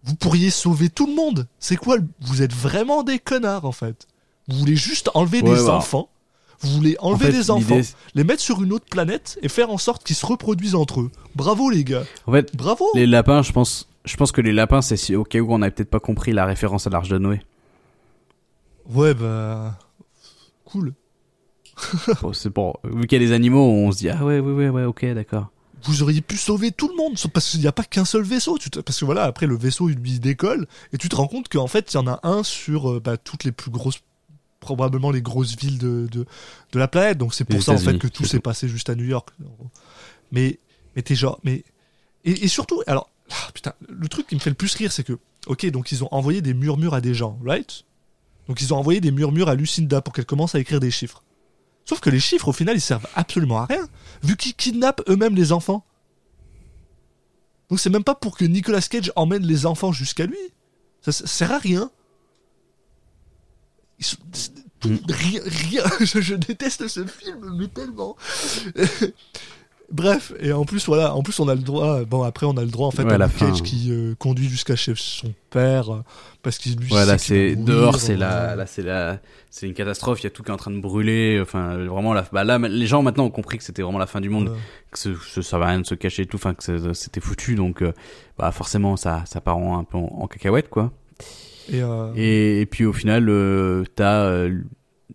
Vous pourriez sauver tout le monde. C'est quoi le- vous êtes vraiment des connards en fait? Vous voulez juste enlever Ouais, des bah. enfants. Vous voulez En enlever fait, des enfants les mettre sur une autre planète et faire en sorte qu'ils se reproduisent entre eux. Bravo les gars. En fait, bravo. les lapins, je pense, je pense que les lapins, c'est si, au cas où on n'avait peut-être pas compris la référence à l'Arche de Noé. ouais bah cool Bon, c'est pour, vu qu'il y a des animaux, on se dit ah ouais, ouais, ouais, ouais, ok, d'accord. vous auriez pu sauver tout le monde parce qu'il n'y a pas qu'un seul vaisseau tu te- parce que voilà après le vaisseau il lui décolle et tu te rends compte qu'en fait il y en a un sur euh, bah, toutes les plus grosses probablement les grosses villes de, de, de la planète. Donc c'est pour ça en fait que tout s'est passé juste à New York. Mais mais t'es genre mais et, et surtout alors ah, putain le truc qui me fait le plus rire c'est que ok donc ils ont envoyé des murmures à des gens right? Donc ils ont envoyé des murmures à Lucinda pour qu'elle commence à écrire des chiffres sauf que les chiffres au final ils servent absolument à rien vu qu'ils kidnappent eux-mêmes les enfants donc c'est même pas pour que Nicolas Cage emmène les enfants jusqu'à lui. Ça, ça sert à rien. Ils sont- Mm. Rien, rien. Je, je déteste ce film, mais tellement. Bref, et en plus voilà, en plus on a le droit. Bon après on a le droit en fait Ouais, à la fin. Cage qui euh, conduit jusqu'à chez son père euh, parce qu'il lui. Voilà, c'est dehors, c'est la, là, c'est la, c'est une catastrophe. Il y a tout qui est en train de brûler. Enfin, vraiment, la, bah là, les gens maintenant ont compris que c'était vraiment la fin du monde, que ce, ce- ça va rien de se cacher et tout. Enfin, que c'était foutu. Donc, euh, bah forcément, ça, ça part en- un peu en, en cacahuète, quoi. Et, euh, Et, et puis au final, t'as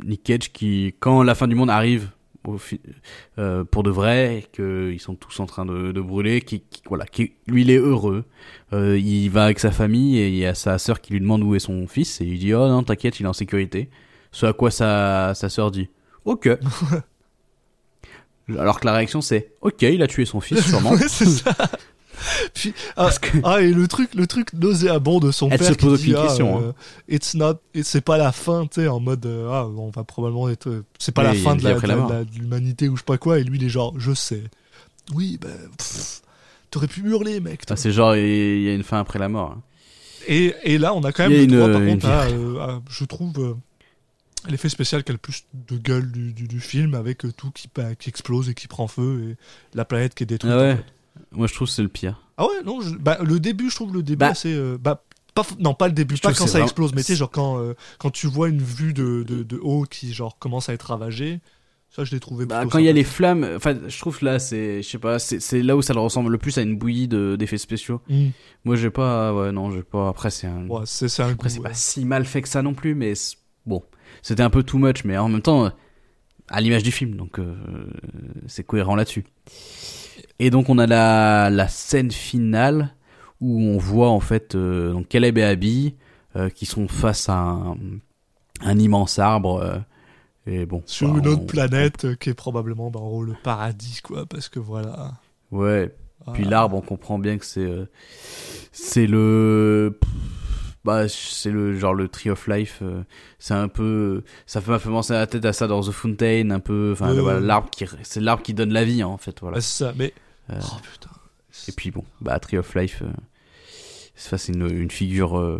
Nick Cage qui, quand la fin du monde arrive, au euh, pour de vrai, qu'ils sont tous en train de, de brûler, qui, qui- voilà, qui, lui il est heureux, euh, il va avec sa famille et il y a sa sœur qui lui demande où est son fils et il dit oh non t'inquiète il est en sécurité. Ce à quoi sa sa sœur dit ok. Alors que la réaction c'est ok il a tué son fils sûrement. ouais, c'est ça. Puis, ah, que ah, et le truc, le truc nauséabond de son Elle père se qui pose aucune ah, question, euh, It's not, c'est pas la fin, tu sais, en mode, euh, ah, on va probablement être, euh, c'est pas la fin de la- la l'humanité ou je sais pas quoi, et lui il est genre, je sais. Oui, ben, pff, t'aurais pu hurler, mec. toi. Ah, c'est genre il y a une fin après la mort. hein. Et, et là, on a quand même le une, droit, par une contre, à, euh, à- je trouve, euh, l'effet spécial qui a le plus de gueule du, du, du film, avec tout qui, bah, qui explose et qui prend feu, et la planète qui est détruite. Ah ouais. en fait. Moi je trouve que c'est le pire. Ah ouais, non, je- bah, le début, je trouve le début Bah. assez. euh, bah, pas, non, pas le début, Je pas quand ça explose, mais tu sais, genre quand, euh, quand tu vois une vue de, de, de haut qui, genre, commence à être ravagée, ça, je l'ai trouvé Bah, quand il y a les flammes, enfin, je trouve là, c'est, je sais pas, c'est, c'est là où ça le ressemble le plus à une bouillie de, d'effets spéciaux. Mm. Moi, j'ai pas, ouais, non, j'ai pas. Après, c'est un, Ouais, c'est après, c'est ouais. pas si mal fait que ça non plus, mais bon, c'était un peu too much, mais en même temps, euh, à l'image du film, donc euh, c'est cohérent là-dessus. Et donc, on a la, la scène finale où on voit en fait euh, donc Caleb et Abby euh, qui sont face à un, un immense arbre. euh, et bon, Sur bah, une autre on- planète qui est probablement, bah, en gros, le paradis, quoi, parce que voilà. Ouais, Puis Ah. l'arbre, on comprend bien que c'est c'est le bah c'est le genre le tree of life. c'est un peu ça m'a fait penser à la tête à ça dans The Fountain, un peu. Enfin voilà, l'arbre qui c'est l'arbre qui donne la vie hein, en fait. Voilà. Ouais, c'est ça, mais. Euh, Oh putain. Et puis bon, bah tree of life, euh, ça c'est une, une figure. Euh,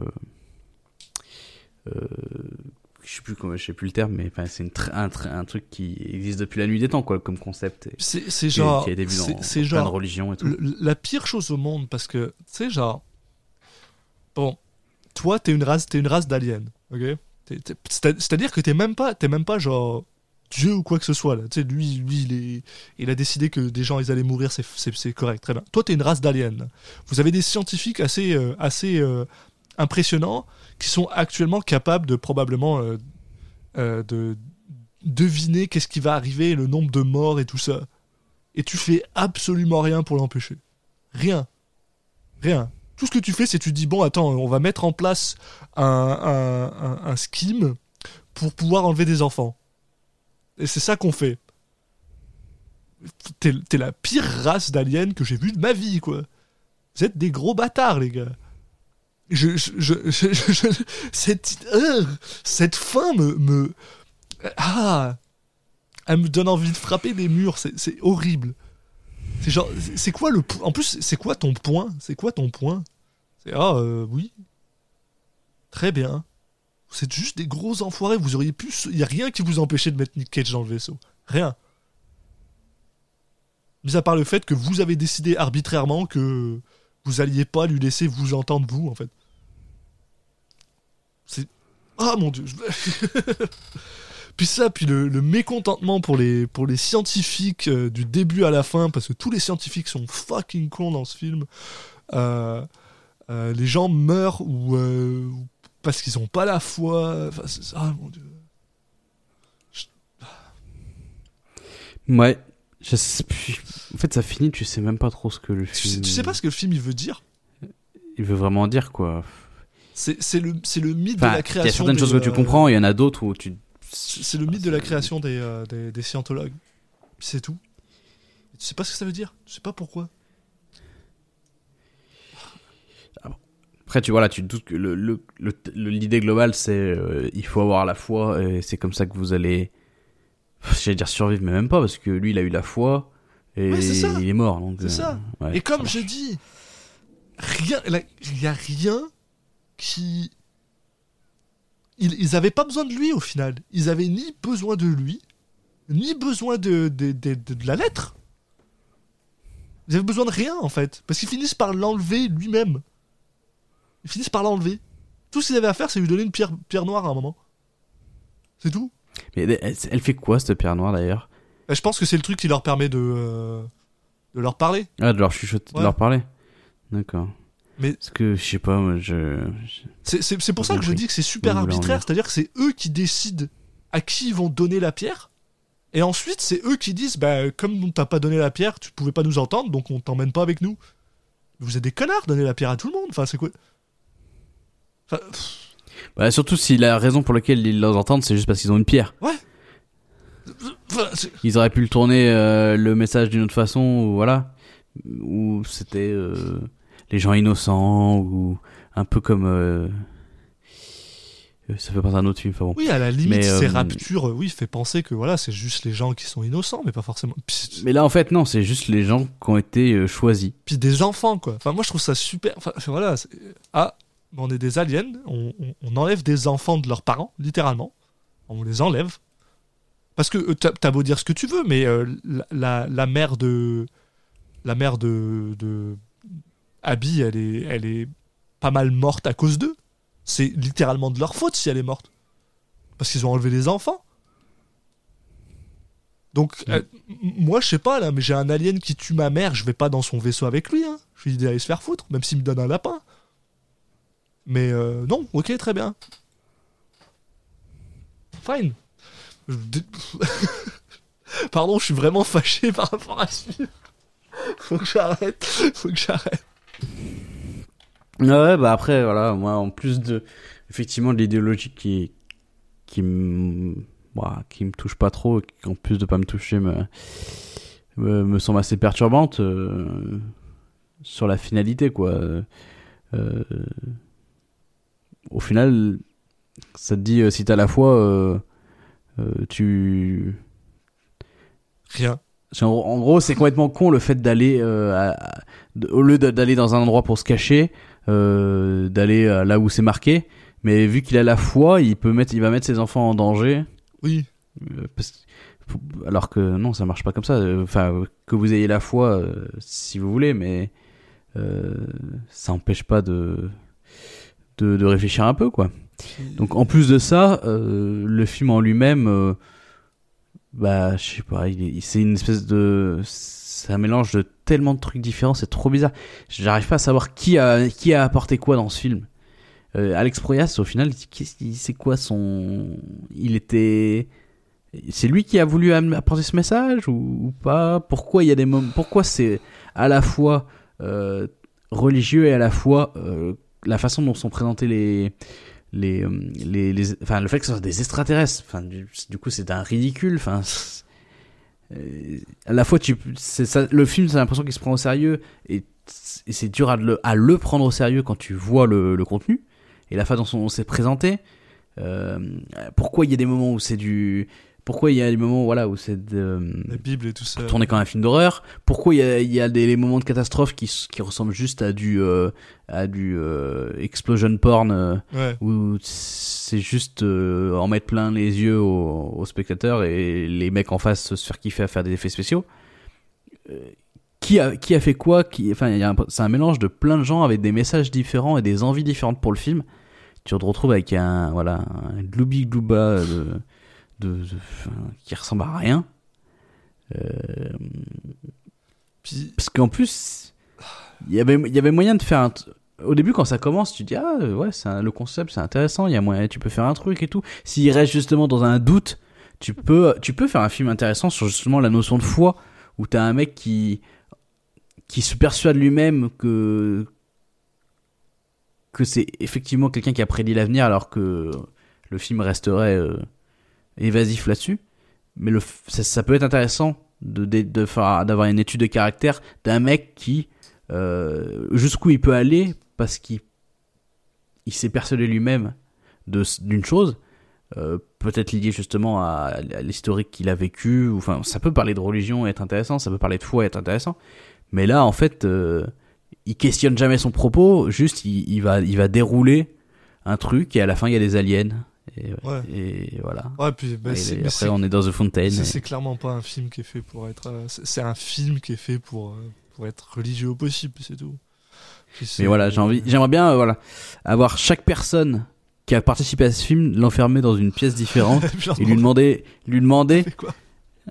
je sais plus comment, je sais plus le terme, mais enfin c'est un, tr- un truc qui existe depuis la nuit des temps quoi, comme concept. C'est genre. c'est- genre. religions et tout. le- la pire chose au monde parce que tu sais genre bon toi t'es une race t'es une race d'aliens ok? C'est-à-dire que t'es même pas t'es même pas genre Dieu ou quoi que ce soit là tu sais lui lui il a décidé que des gens ils allaient mourir c'est correct très bien toi t'es une race d'aliens vous avez des scientifiques assez euh, assez euh, impressionnants qui sont actuellement capables de probablement euh, de deviner qu'est-ce qui va arriver le nombre de morts et tout ça et tu fais absolument rien pour l'empêcher. Rien. Rien. Tout ce que tu fais, c'est tu dis bon, attends, on va mettre en place un, un scheme pour pouvoir enlever des enfants. C'est ça qu'on fait. T'es la pire race d'aliens que j'ai vue de ma vie, quoi. Vous êtes des gros bâtards, les gars. Je, je, je, cette, euh, cette fin me, me, ah, elle me donne envie de frapper des murs. C'est horrible. C'est genre, c'est- quoi le, en plus, c'est quoi ton point? C'est quoi ton point? C'est ah euh, oui, très bien. Vous êtes juste des gros enfoirés. Vous auriez pu, il y a rien qui vous empêchait de mettre Nick Cage dans le vaisseau. Rien. Mis à part le fait que vous avez décidé arbitrairement que vous alliez pas lui laisser vous entendre vous en fait. C'est ah mon dieu. puis ça, puis le, mécontentement pour les pour les scientifiques euh, du début à la fin parce que tous les scientifiques sont fucking cons dans ce film. Euh, euh, les gens meurent ou parce qu'ils ont pas la foi. Enfin, c'est- ah mon dieu. Ouais. Je sais plus. En fait, ça finit, tu sais même pas trop ce que le Tu sais, film. tu sais pas ce que le film il veut dire? Il veut vraiment dire quoi. C'est le mythe Enfin, de la il y création. a certaines des, choses que tu euh, comprends, il y en a d'autres où tu. C'est le mythe de la création des, euh, des, des scientologues. C'est tout. Tu sais pas ce que ça veut dire? Tu sais pas pourquoi? Après, tu vois là, tu te doutes que le le- le- le- l'idée globale, c'est euh, il faut avoir la foi et c'est comme ça que vous allez. J'allais dire survivre, mais même pas parce que lui, il a eu la foi et Ouais, il est mort. C'est euh, ça. ouais, Et comme ça je dis, rien, il y a rien qui. ils, ils avaient pas besoin de lui au final. Ils avaient ni besoin de lui, ni besoin de, de, de, de- de la lettre. Ils avaient besoin de rien en fait. Parce qu'ils finissent par l'enlever lui-même. Ils finissent par l'enlever. Tout ce qu'ils avaient à faire, c'est lui donner une pierre, pierre noire à un moment. C'est tout. Mais elle, elle fait quoi cette pierre noire d'ailleurs? Et je pense que c'est le truc qui leur permet de, euh, de leur parler. Ah, de leur chuchoter, Ouais. de leur parler. D'accord. Mais- Parce que je sais pas, moi, je. C'est- pour ça que je dis que c'est super arbitraire, c'est-à-dire que c'est eux qui décident à qui ils vont donner la pierre, et ensuite c'est eux qui disent bah, comme on t'a pas donné la pierre, tu pouvais pas nous entendre, donc on t'emmène pas avec nous. Vous êtes des connards, donnez la pierre à tout le monde, enfin c'est quoi? Enfin, pff, Bah, surtout si la raison pour laquelle ils les entendent, c'est juste parce qu'ils ont une pierre. enfin, c'est- Ils auraient pu le tourner euh, le message d'une autre façon, ou voilà. Ou c'était euh, les gens innocents, ou un peu comme. euh, euh, Ça fait penser à un autre film, enfin bon. oui, à la limite, Mais, ces euh, raptures, oui, fait penser que voilà, c'est juste les gens qui sont innocents, mais pas forcément. Puis, Mais là, en fait, non, c'est juste les gens qui ont été euh, choisis. puis des enfants, quoi. Enfin, moi je trouve ça super. Enfin, voilà, c'est- on est des aliens, on, on- on enlève des enfants de leurs parents, littéralement. On les enlève. Parce que euh, t'as beau dire ce que tu veux, mais euh, la, la, la mère de. La mère de. de Abby, elle est, elle est pas mal morte à cause d'eux. C'est littéralement de leur faute si elle est morte. Parce qu'ils ont enlevé les enfants. Donc, euh, m- moi, je sais pas, là, mais j'ai un alien qui tue ma mère, je vais pas dans son vaisseau avec lui, hein. Je lui dis d'aller se faire foutre, même s'il me donne un lapin. Mais euh, non, ok, très bien. Fine. Pardon, je suis vraiment fâché par rapport à ce film. Faut que j'arrête. Faut que j'arrête. Ouais, bah après, voilà, moi, en plus de, effectivement, de l'idéologie qui, qui me, bah, qui me touche pas trop, qui, en plus de pas me toucher, me, me, semble assez perturbante, euh, sur la finalité, quoi. Euh, au final, ça te dit, euh, si t'as la foi, euh, euh, tu, Rien. En, en gros, c'est complètement con le fait d'aller, euh, au lieu d'aller dans un endroit pour se cacher, d'aller là où c'est marqué. Mais vu qu'il a la foi, il peut mettre, il va mettre ses enfants en danger. Oui. parce- alors que non, ça marche pas comme ça. Enfin, que vous ayez la foi, si vous voulez, mais ça empêche pas de, de de réfléchir un peu, quoi. Donc en plus de ça, euh, le film en lui-même, euh, bah je sais pas, c'est une espèce de, c'est un mélange de tellement de trucs différents, c'est trop bizarre. J'arrive pas à savoir qui a qui a apporté quoi dans ce film. Euh, Alex Proyas, au final, c'est quoi son, il était, c'est lui qui a voulu apporter ce message ou, pas? Pourquoi il y a des moments, pourquoi c'est à la fois religieux et à la fois la façon dont sont présentés les les, euh, les, les enfin le fait que ce soit des extraterrestres enfin du, coup c'est un ridicule enfin euh, à la fois tu ça le film c'est l'impression qu'il se prend au sérieux et, et c'est dur à le, à le prendre au sérieux quand tu vois le, le contenu et la façon dont c'est présenté. Euh, pourquoi il y a des moments où c'est du pourquoi il y a des moments voilà où c'est de, La Bible et tout ça. tourné comme un film d'horreur. Pourquoi il y a, il y a des les moments de catastrophe qui, qui ressemblent juste à du euh, à du euh, explosion porn euh, Ouais. où c'est juste euh, en mettre plein les yeux aux, aux spectateurs et les mecs en face se faire kiffer à faire des effets spéciaux. Euh, qui a qui a fait quoi qui enfin c'est un mélange de plein de gens avec des messages différents et des envies différentes pour le film. Tu te retrouves avec un voilà un gloubi glouba de, de, de- qui ressemble à rien. Euh, Puis, parce qu'en plus, il y avait, il y avait moyen de faire un. Au début, quand ça commence, tu dis ah ouais, un- le concept, c'est intéressant. Il y a moyen, tu peux faire un truc et tout. S'il reste justement dans un doute, tu peux, tu peux faire un film intéressant sur justement la notion de foi, où t'as un mec qui, qui se persuade lui-même que que c'est effectivement quelqu'un qui a prédit l'avenir, alors que le film resterait euh, évasif là-dessus. Mais ça, peut être intéressant de, faire d'avoir une étude de caractère d'un mec qui euh, jusqu'où il peut aller parce qu'il il s'est persuadé lui-même d'une chose euh, peut-être lié justement à, l'historique qu'il a vécu enfin ça peut parler de religion et être intéressant ça peut parler de foi et être intéressant mais là en fait euh, il questionne jamais son propos juste il va il va dérouler un truc et à la fin il y a des aliens Et, Ouais. et voilà. Ouais, puis bah, Et après, on est dans The Fountain. c'est et- clairement pas un film qui est fait pour être. euh, c'est un film qui est fait pour, euh, pour être religieux au possible, c'est tout. Mais voilà, j'ai envie, j'aimerais bien, euh, voilà, avoir chaque personne qui a participé à ce film, l'enfermer dans une pièce différente et lui demander, lui demander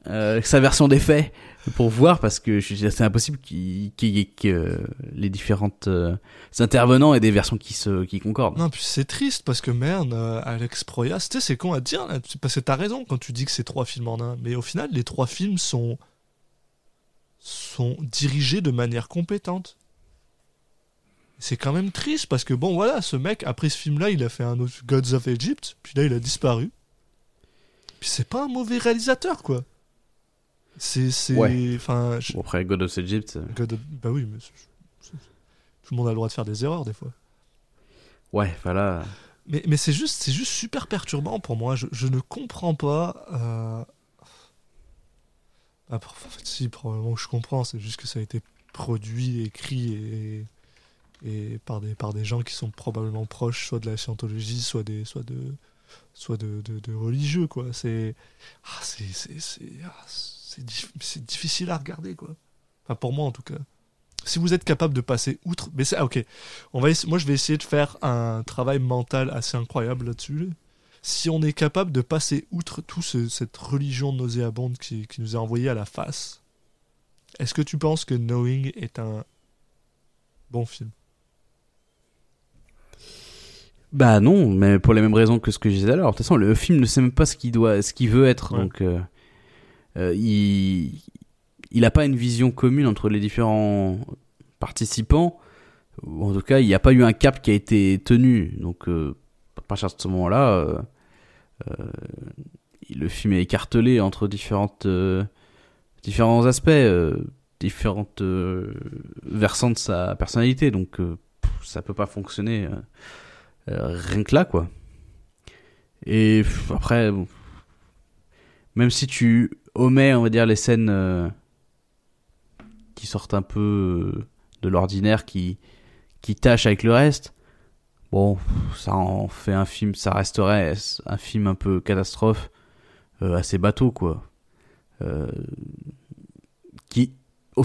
euh, sa version des faits pour voir parce que c'est impossible qu'il y ait que les différentes euh, intervenants aient des versions qui se qui concordent. Non, puis c'est triste parce que merde, euh, Alex Proyas, tu sais, c'est con à dire, parce que t'as raison quand tu dis que c'est trois films en un, mais au final, les trois films sont, sont dirigés de manière compétente. C'est quand même triste parce que bon, voilà, ce mec, après ce film-là, il a fait un autre Gods of Egypt, puis là, il a disparu. Puis c'est pas un mauvais réalisateur, quoi. C'est. c'est- Ouais. Enfin. je- Bon, après God of Egypt, euh, God of- Bah oui, mais. Tout le monde a le droit de faire des erreurs, des fois. ouais, voilà. Mais, mais c'est juste, c'est juste super perturbant pour moi. Je, je ne comprends pas. euh, ah, en fait, si, probablement que je comprends. C'est juste que ça a été produit, écrit et, et par, des, par des gens qui sont probablement proches, soit de la scientologie, soit, des, soit, de, soit de, de, de religieux, quoi. C'est. Ah, c'est. C'est c'est- ah, c'est dif- c'est difficile à regarder, quoi. Enfin, pour moi, en tout cas. Si vous êtes capable de passer outre. Mais c'est. ah, ok. On va essa- moi, je vais essayer de faire un travail mental assez incroyable là-dessus. Si on est capable de passer outre tout ce- cette religion nauséabonde qui, qui nous est envoyée à la face, est-ce que tu penses que Knowing est un bon film? Bah non, mais pour les mêmes raisons que ce que je disais alors. De toute façon, le film ne sait même pas ce qu'il doit, ce qu'il veut être, Ouais. donc euh, euh, il il a pas une vision commune entre les différents participants. En tout cas, il n'y a pas eu un cap qui a été tenu. Donc, euh, à partir de ce moment-là, euh, euh, le film est écartelé entre différentes euh, différents aspects, différentes versants de sa personnalité. Donc, ça peut pas fonctionner. rien que là quoi et après bon, même si tu omets on va dire les scènes euh, qui sortent un peu euh, de l'ordinaire qui qui tâchent avec le reste bon ça en fait un film ça resterait un film un peu catastrophe euh, assez bateau quoi Euh, qui au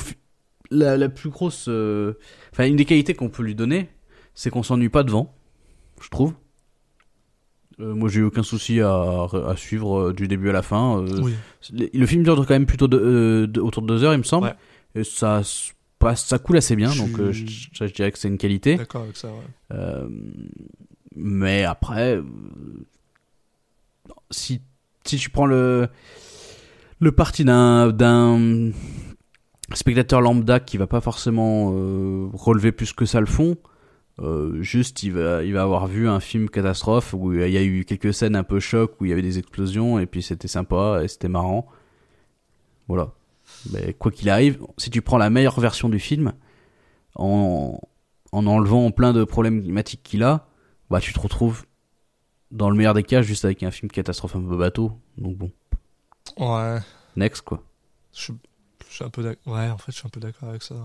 la, la plus grosse euh, enfin une des qualités qu'on peut lui donner c'est qu'on s'ennuie pas devant je trouve. Euh, moi, j'ai eu aucun souci à, à suivre euh, du début à la fin. Euh, Oui. le, le film dure quand même plutôt de, de- autour de deux heures, il me semble. Ouais. Et ça se passe, ça coule assez bien, Je donc suis- je, ça, je dirais que c'est une qualité. D'accord avec ça, ouais. Mais après, si, si tu prends le, le parti d'un, d'un spectateur lambda qui va pas forcément relever plus que ça le fond, euh, juste il va, il va avoir vu un film catastrophe où il y a eu quelques scènes un peu choc où il y avait des explosions et puis c'était sympa et c'était marrant. Voilà. Mais quoi qu'il arrive, si tu prends la meilleure version du film, en, en enlevant plein de problèmes climatiques qu'il a, bah tu te retrouves dans le meilleur des cas juste avec un film catastrophe un peu bateau. Donc bon, Ouais. next quoi. Je, je suis un peu d'accord. Ouais, en fait, je suis un peu d'accord avec ça.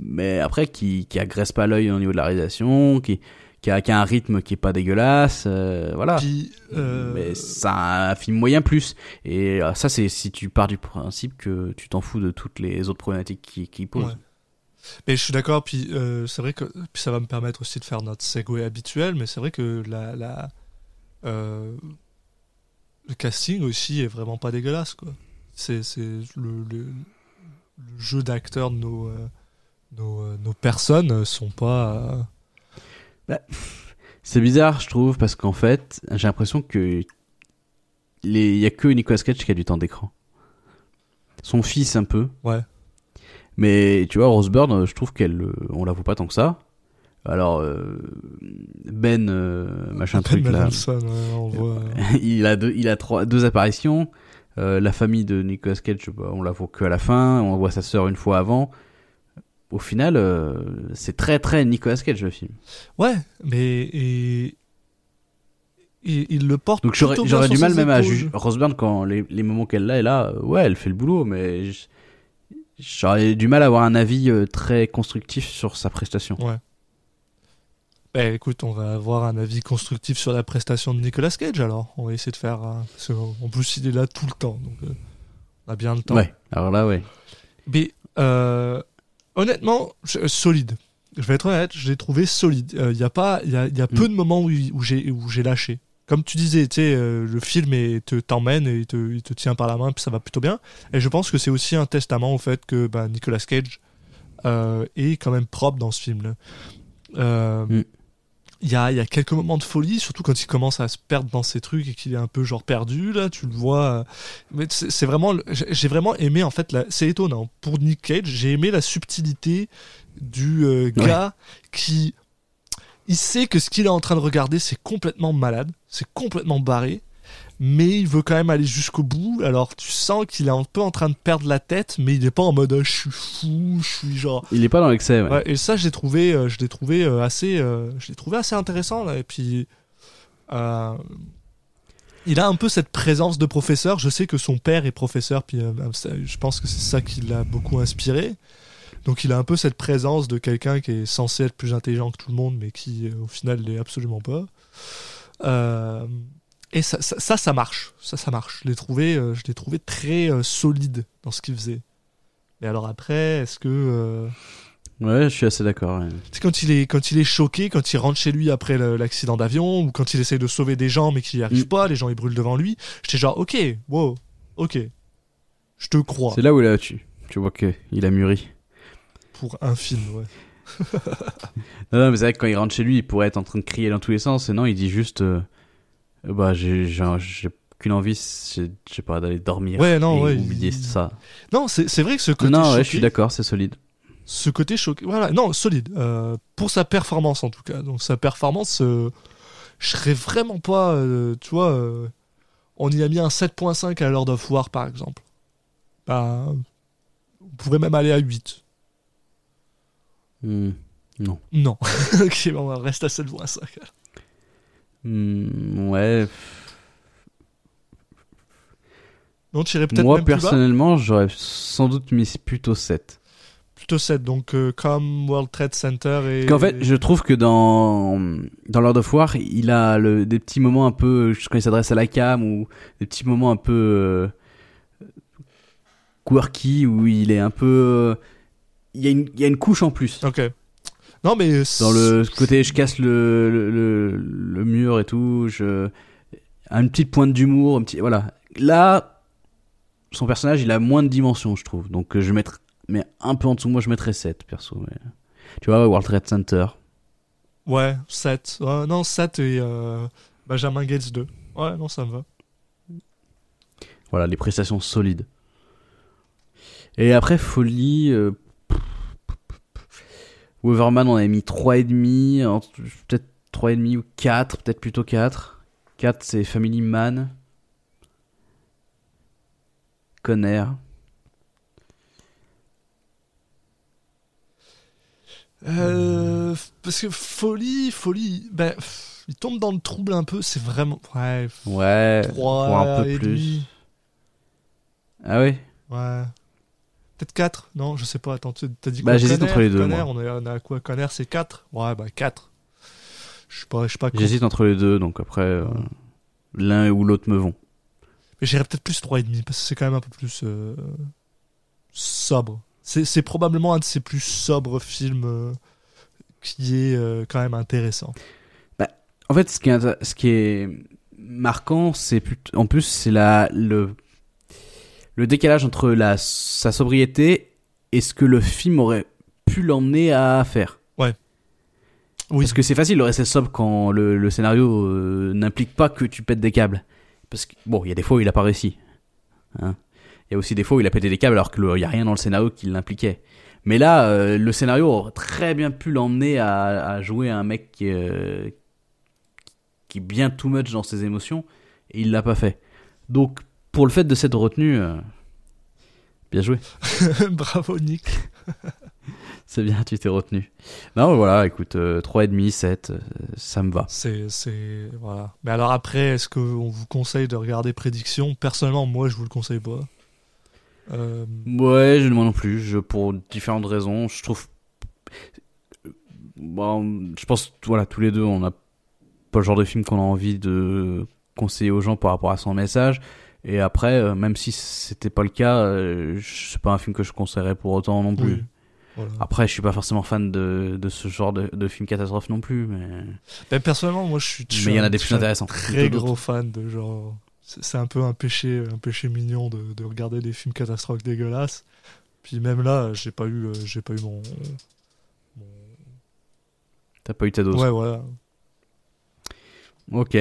Mais après qui qui agresse pas l'œil au niveau de la réalisation, qui qui a, qui a un rythme qui est pas dégueulasse, euh, voilà. Puis, euh, Mais c'est un film moyen plus. Et euh, ça, c'est si tu pars du principe que tu t'en fous de toutes les autres problématiques qui, qui posent. Ouais. Mais je suis d'accord, puis euh, c'est vrai que puis ça va me permettre aussi de faire notre segue habituel, mais c'est vrai que la, la le casting aussi est vraiment pas dégueulasse quoi. C'est c'est le, le, le jeu d'acteurs de nos nos, euh, nos personnes sont pas euh, C'est bizarre, je trouve, parce qu'en fait, j'ai l'impression que les... il y a que Nicolas Cage qui a du temps d'écran. Son fils un peu. Ouais. Mais tu vois, Rose Byrne, je trouve qu'elle, euh, on la voit pas tant que ça. Alors euh, Ben, euh, machin Ben truc là, Mendelsohn, ouais, on voit. il a deux, il a trois, deux apparitions. Euh, la famille de Nicolas Cage, bah, on la voit que à la fin. On voit sa sœur une fois avant. Au final, euh, c'est très très Nicolas Cage le film. Ouais, mais et, il le porte. Donc j'aurais du mal même à juger. Rose Byrne, quand les, les moments qu'elle a, est là, euh, ouais, elle fait le boulot, mais j'aurais du mal à avoir un avis euh, très constructif sur sa prestation. Ouais. Ben écoute, on va avoir un avis constructif sur la prestation de Nicolas Cage alors. On va essayer de faire. parce que, en plus, il est là tout le temps. Donc, euh, on a bien le temps. Ouais, alors là, ouais. Mais euh, honnêtement, je- solide. Je vais être honnête, je l'ai trouvé solide. Il y a pas, il y a, y a peu Mm. de moments où, où j'ai où j'ai lâché. Comme tu disais, tu sais, euh, le film est- te t'emmène et il te, il te tient par la main, puis ça va plutôt bien. Et je pense que c'est aussi un testament au fait que ben, Nicolas Cage euh, est quand même propre dans ce film-là. Euh, Mm. Il y, a, y a quelques moments de folie, surtout quand il commence à se perdre dans ses trucs et qu'il est un peu genre perdu, là, tu le vois. euh, Mais c'est vraiment, j'ai vraiment aimé, en fait, la- c'est étonnant. Pour Nick Cage, j'ai aimé la subtilité du euh, gars qui. Il sait que ce qu'il est en train de regarder, c'est complètement malade, c'est complètement barré, mais il veut quand même aller jusqu'au bout. Alors tu sens qu'il est un peu en train de perdre la tête, mais il n'est pas en mode Ah, je suis fou, je suis genre. Il est pas dans l'excès, ouais. Ouais, et ça, je l'ai trouvé, euh, je l'ai trouvé euh, assez, euh, je l'ai trouvé assez intéressant. Là. Et puis, euh, il a un peu cette présence de professeur. Je sais que son père est professeur, puis euh, ça- je pense que c'est ça qui l'a beaucoup inspiré. Donc, il a un peu cette présence de quelqu'un qui est censé être plus intelligent que tout le monde, mais qui, au final, l'est absolument pas. Euh, et ça, ça, ça, ça marche. Ça, ça marche. Je l'ai trouvé, euh, je l'ai trouvé très euh, solide dans ce qu'il faisait. Mais alors après, est-ce que euh, Ouais, je suis assez d'accord. ouais. tu sais, quand il est quand il est choqué, quand il rentre chez lui après le- l'accident d'avion, ou quand il essaye de sauver des gens mais qu'il n'y arrive Mm. pas, les gens ils brûlent devant lui, j'étais genre ok, wow, ok, je te crois C'est là où là, tu, tu vois que il a mûri. pour un film, ouais. Non, non, mais c'est vrai que quand il rentre chez lui, il pourrait être en train de crier dans tous les sens. Et non, il dit juste, euh, bah, j'ai, qu'une envie, c'est, je sais pas, d'aller dormir. Ouais, non, et ouais, oublier il- ça. Non, c'est c'est vrai que ce côté Non, choqué, ouais, je suis d'accord, c'est solide. ce côté choqué, voilà, non, solide euh, pour sa performance en tout cas. Donc sa performance, euh, je serais vraiment pas, euh, tu vois, euh, on y a mis un 7.5 à Lord of War par exemple. Bah, on pourrait même aller à 8. Hmm, non. Non. ok, bon, on reste à 7.5. Hmm, ouais. Non, peut-être Moi, même personnellement, j'aurais sans doute mis plutôt 7. Plutôt 7, donc euh, comme World Trade Center et... Qu'en fait, je trouve que dans, dans Lord of War, il a le, des petits moments un peu, quand il s'adresse à la cam, ou des petits moments un peu euh, quirky, où il est un peu... euh, Il y, a une, il y a une couche en plus. Ok. Non, mais... Dans le côté, je casse le, le, le, le mur et tout, je... Une petite pointe d'humour, un petit... Voilà. Là, son personnage, il a moins de dimensions, je trouve. Donc, euh, je mettre... Mais un peu en dessous, moi, je mettrais 7, perso. mais- Tu vois, World Trade Center. Ouais, 7. Ouais, non, 7 et euh, Benjamin Gates 2. Ouais, non, ça me va. Voilà, les prestations solides. Et après, Folie... euh, Weverman, on avait mis 3,5, entre- peut-être 3,5 ou 4, peut-être plutôt 4. 4, c'est Family Man. Conner. Euh, parce que folie, folie, ben, il tombe dans le trouble un peu, c'est vraiment... Ouais, Ouais, 3 pour un peu et plus. demi. Ah ouais? Ouais. Peut-être 4 Non, je sais pas. Attends, t'as dit Bah, quoi j'hésite Conner entre les deux, Conner, on, est, on à quoi Conner, c'est 4 Ouais, bah 4. Je sais pas, pas. J'hésite entre les deux, donc après, euh, l'un ou l'autre me vont. Mais j'irais peut-être plus 3,5 parce que c'est quand même un peu plus euh, sobre. C'est probablement un de ses plus sobres films euh, qui est quand même intéressant. En fait, ce qui est, ce qui est marquant, c'est en plus, c'est la le le décalage entre la sa sobriété et ce que le film aurait pu l'emmener à faire. Oui, Parce que c'est facile de rester sobre quand le, le scénario euh, n'implique pas que tu pètes des câbles. Parce que bon, il y a des fois où il a pas réussi. Hein. Il y a aussi des fois où il a pété des câbles alors qu'il n'y a rien dans le scénario qui l'impliquait. Mais là, euh, le scénario aurait très bien pu l'emmener à, à jouer un mec qui, euh, qui est bien too much dans ses émotions et il l'a pas fait. Donc, pour le fait de cette retenue, euh, bien joué. bravo Nick. C'est bien, tu t'es retenu. Non, voilà, écoute, euh, 3,5, 7, euh, ça me va. C'est c'est voilà. Mais alors après, est-ce qu'on vous conseille de regarder Prédiction? Personnellement, moi, je vous le conseille pas. Euh, Ouais, je moi non plus, je, pour différentes raisons. Je trouve. bon, je pense, voilà, tous les deux, on n'a pas le genre de film qu'on a envie de conseiller aux gens par rapport à son message. Et après, euh, même si c'était pas le cas, euh, c'est pas un film que je conseillerais pour autant non plus. Oui. Voilà. Après, je suis pas forcément fan de, de ce genre de, de film catastrophe non plus, mais, Ben, personnellement, moi, je suis. mais il y en a des plus intéressants. Très gros fan de genre. C'est un peu un péché, un péché mignon de, de regarder des films catastrophes dégueulasses. Puis même là, j'ai pas eu, euh, j'ai pas eu mon. mon- T'as pas eu ta dose. Ouais, voilà. Ok.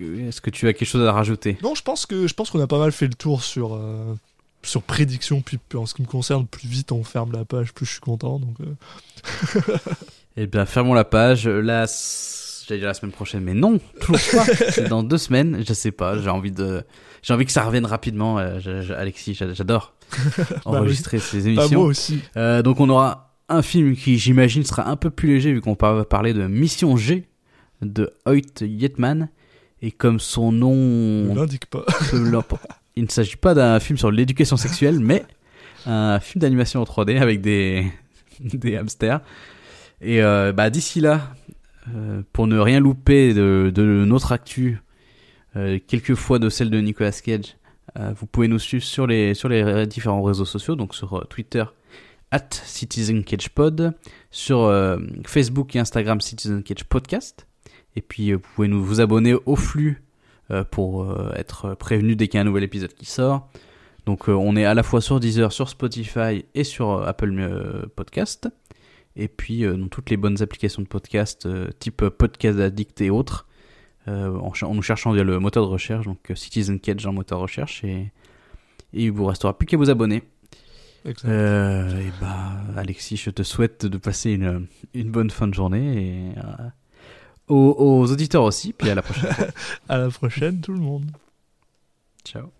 Est-ce que tu as quelque chose à rajouter? Non, je pense que je pense qu'on a pas mal fait le tour sur euh, sur prédiction. Puis en ce qui me concerne, plus vite on ferme la page, plus je suis content. Donc euh, Eh bien, fermons la page. La, j'allais dire la semaine prochaine, mais non, toujours pas. C'est dans deux semaines. Je sais pas. J'ai envie de, j'ai envie que ça revienne rapidement. euh, je- je- Alexis, j'a- j'adore enregistrer ces bah, moi émissions. aussi. Euh, donc, on aura un film qui, j'imagine, sera un peu plus léger vu qu'on va parler de Mission G de Hoyt Yetman. Et comme son Ne nom l'indique pas. il ne s'agit pas d'un film sur l'éducation sexuelle, mais un film d'animation en 3D avec des, des hamsters. Et euh, bah, d'ici là, euh, pour ne rien louper de, de notre actu, euh, quelquefois de celle de Nicolas Cage, euh, vous pouvez nous suivre sur les, sur les différents réseaux sociaux, donc sur Twitter, at CitizenCagePod, sur euh, Facebook et Instagram, Citizen Cage Podcast. Et puis, euh, vous pouvez nous vous abonner au flux euh, pour euh, être prévenu dès qu'il y a un nouvel épisode qui sort. Donc, on est à la fois sur Deezer, sur Spotify et sur Apple Podcast. Et puis, dans toutes les bonnes applications de podcast, type Podcast Addict et autres, en, nous cherchant via le moteur de recherche, donc Citizen Cage en moteur de recherche. Et, et il vous restera plus qu'à vous abonner. Euh, et bah, Alexis, je te souhaite de passer une, une bonne fin de journée et aux, auditeurs aussi, puis à la prochaine. à la prochaine, tout le monde. Ciao.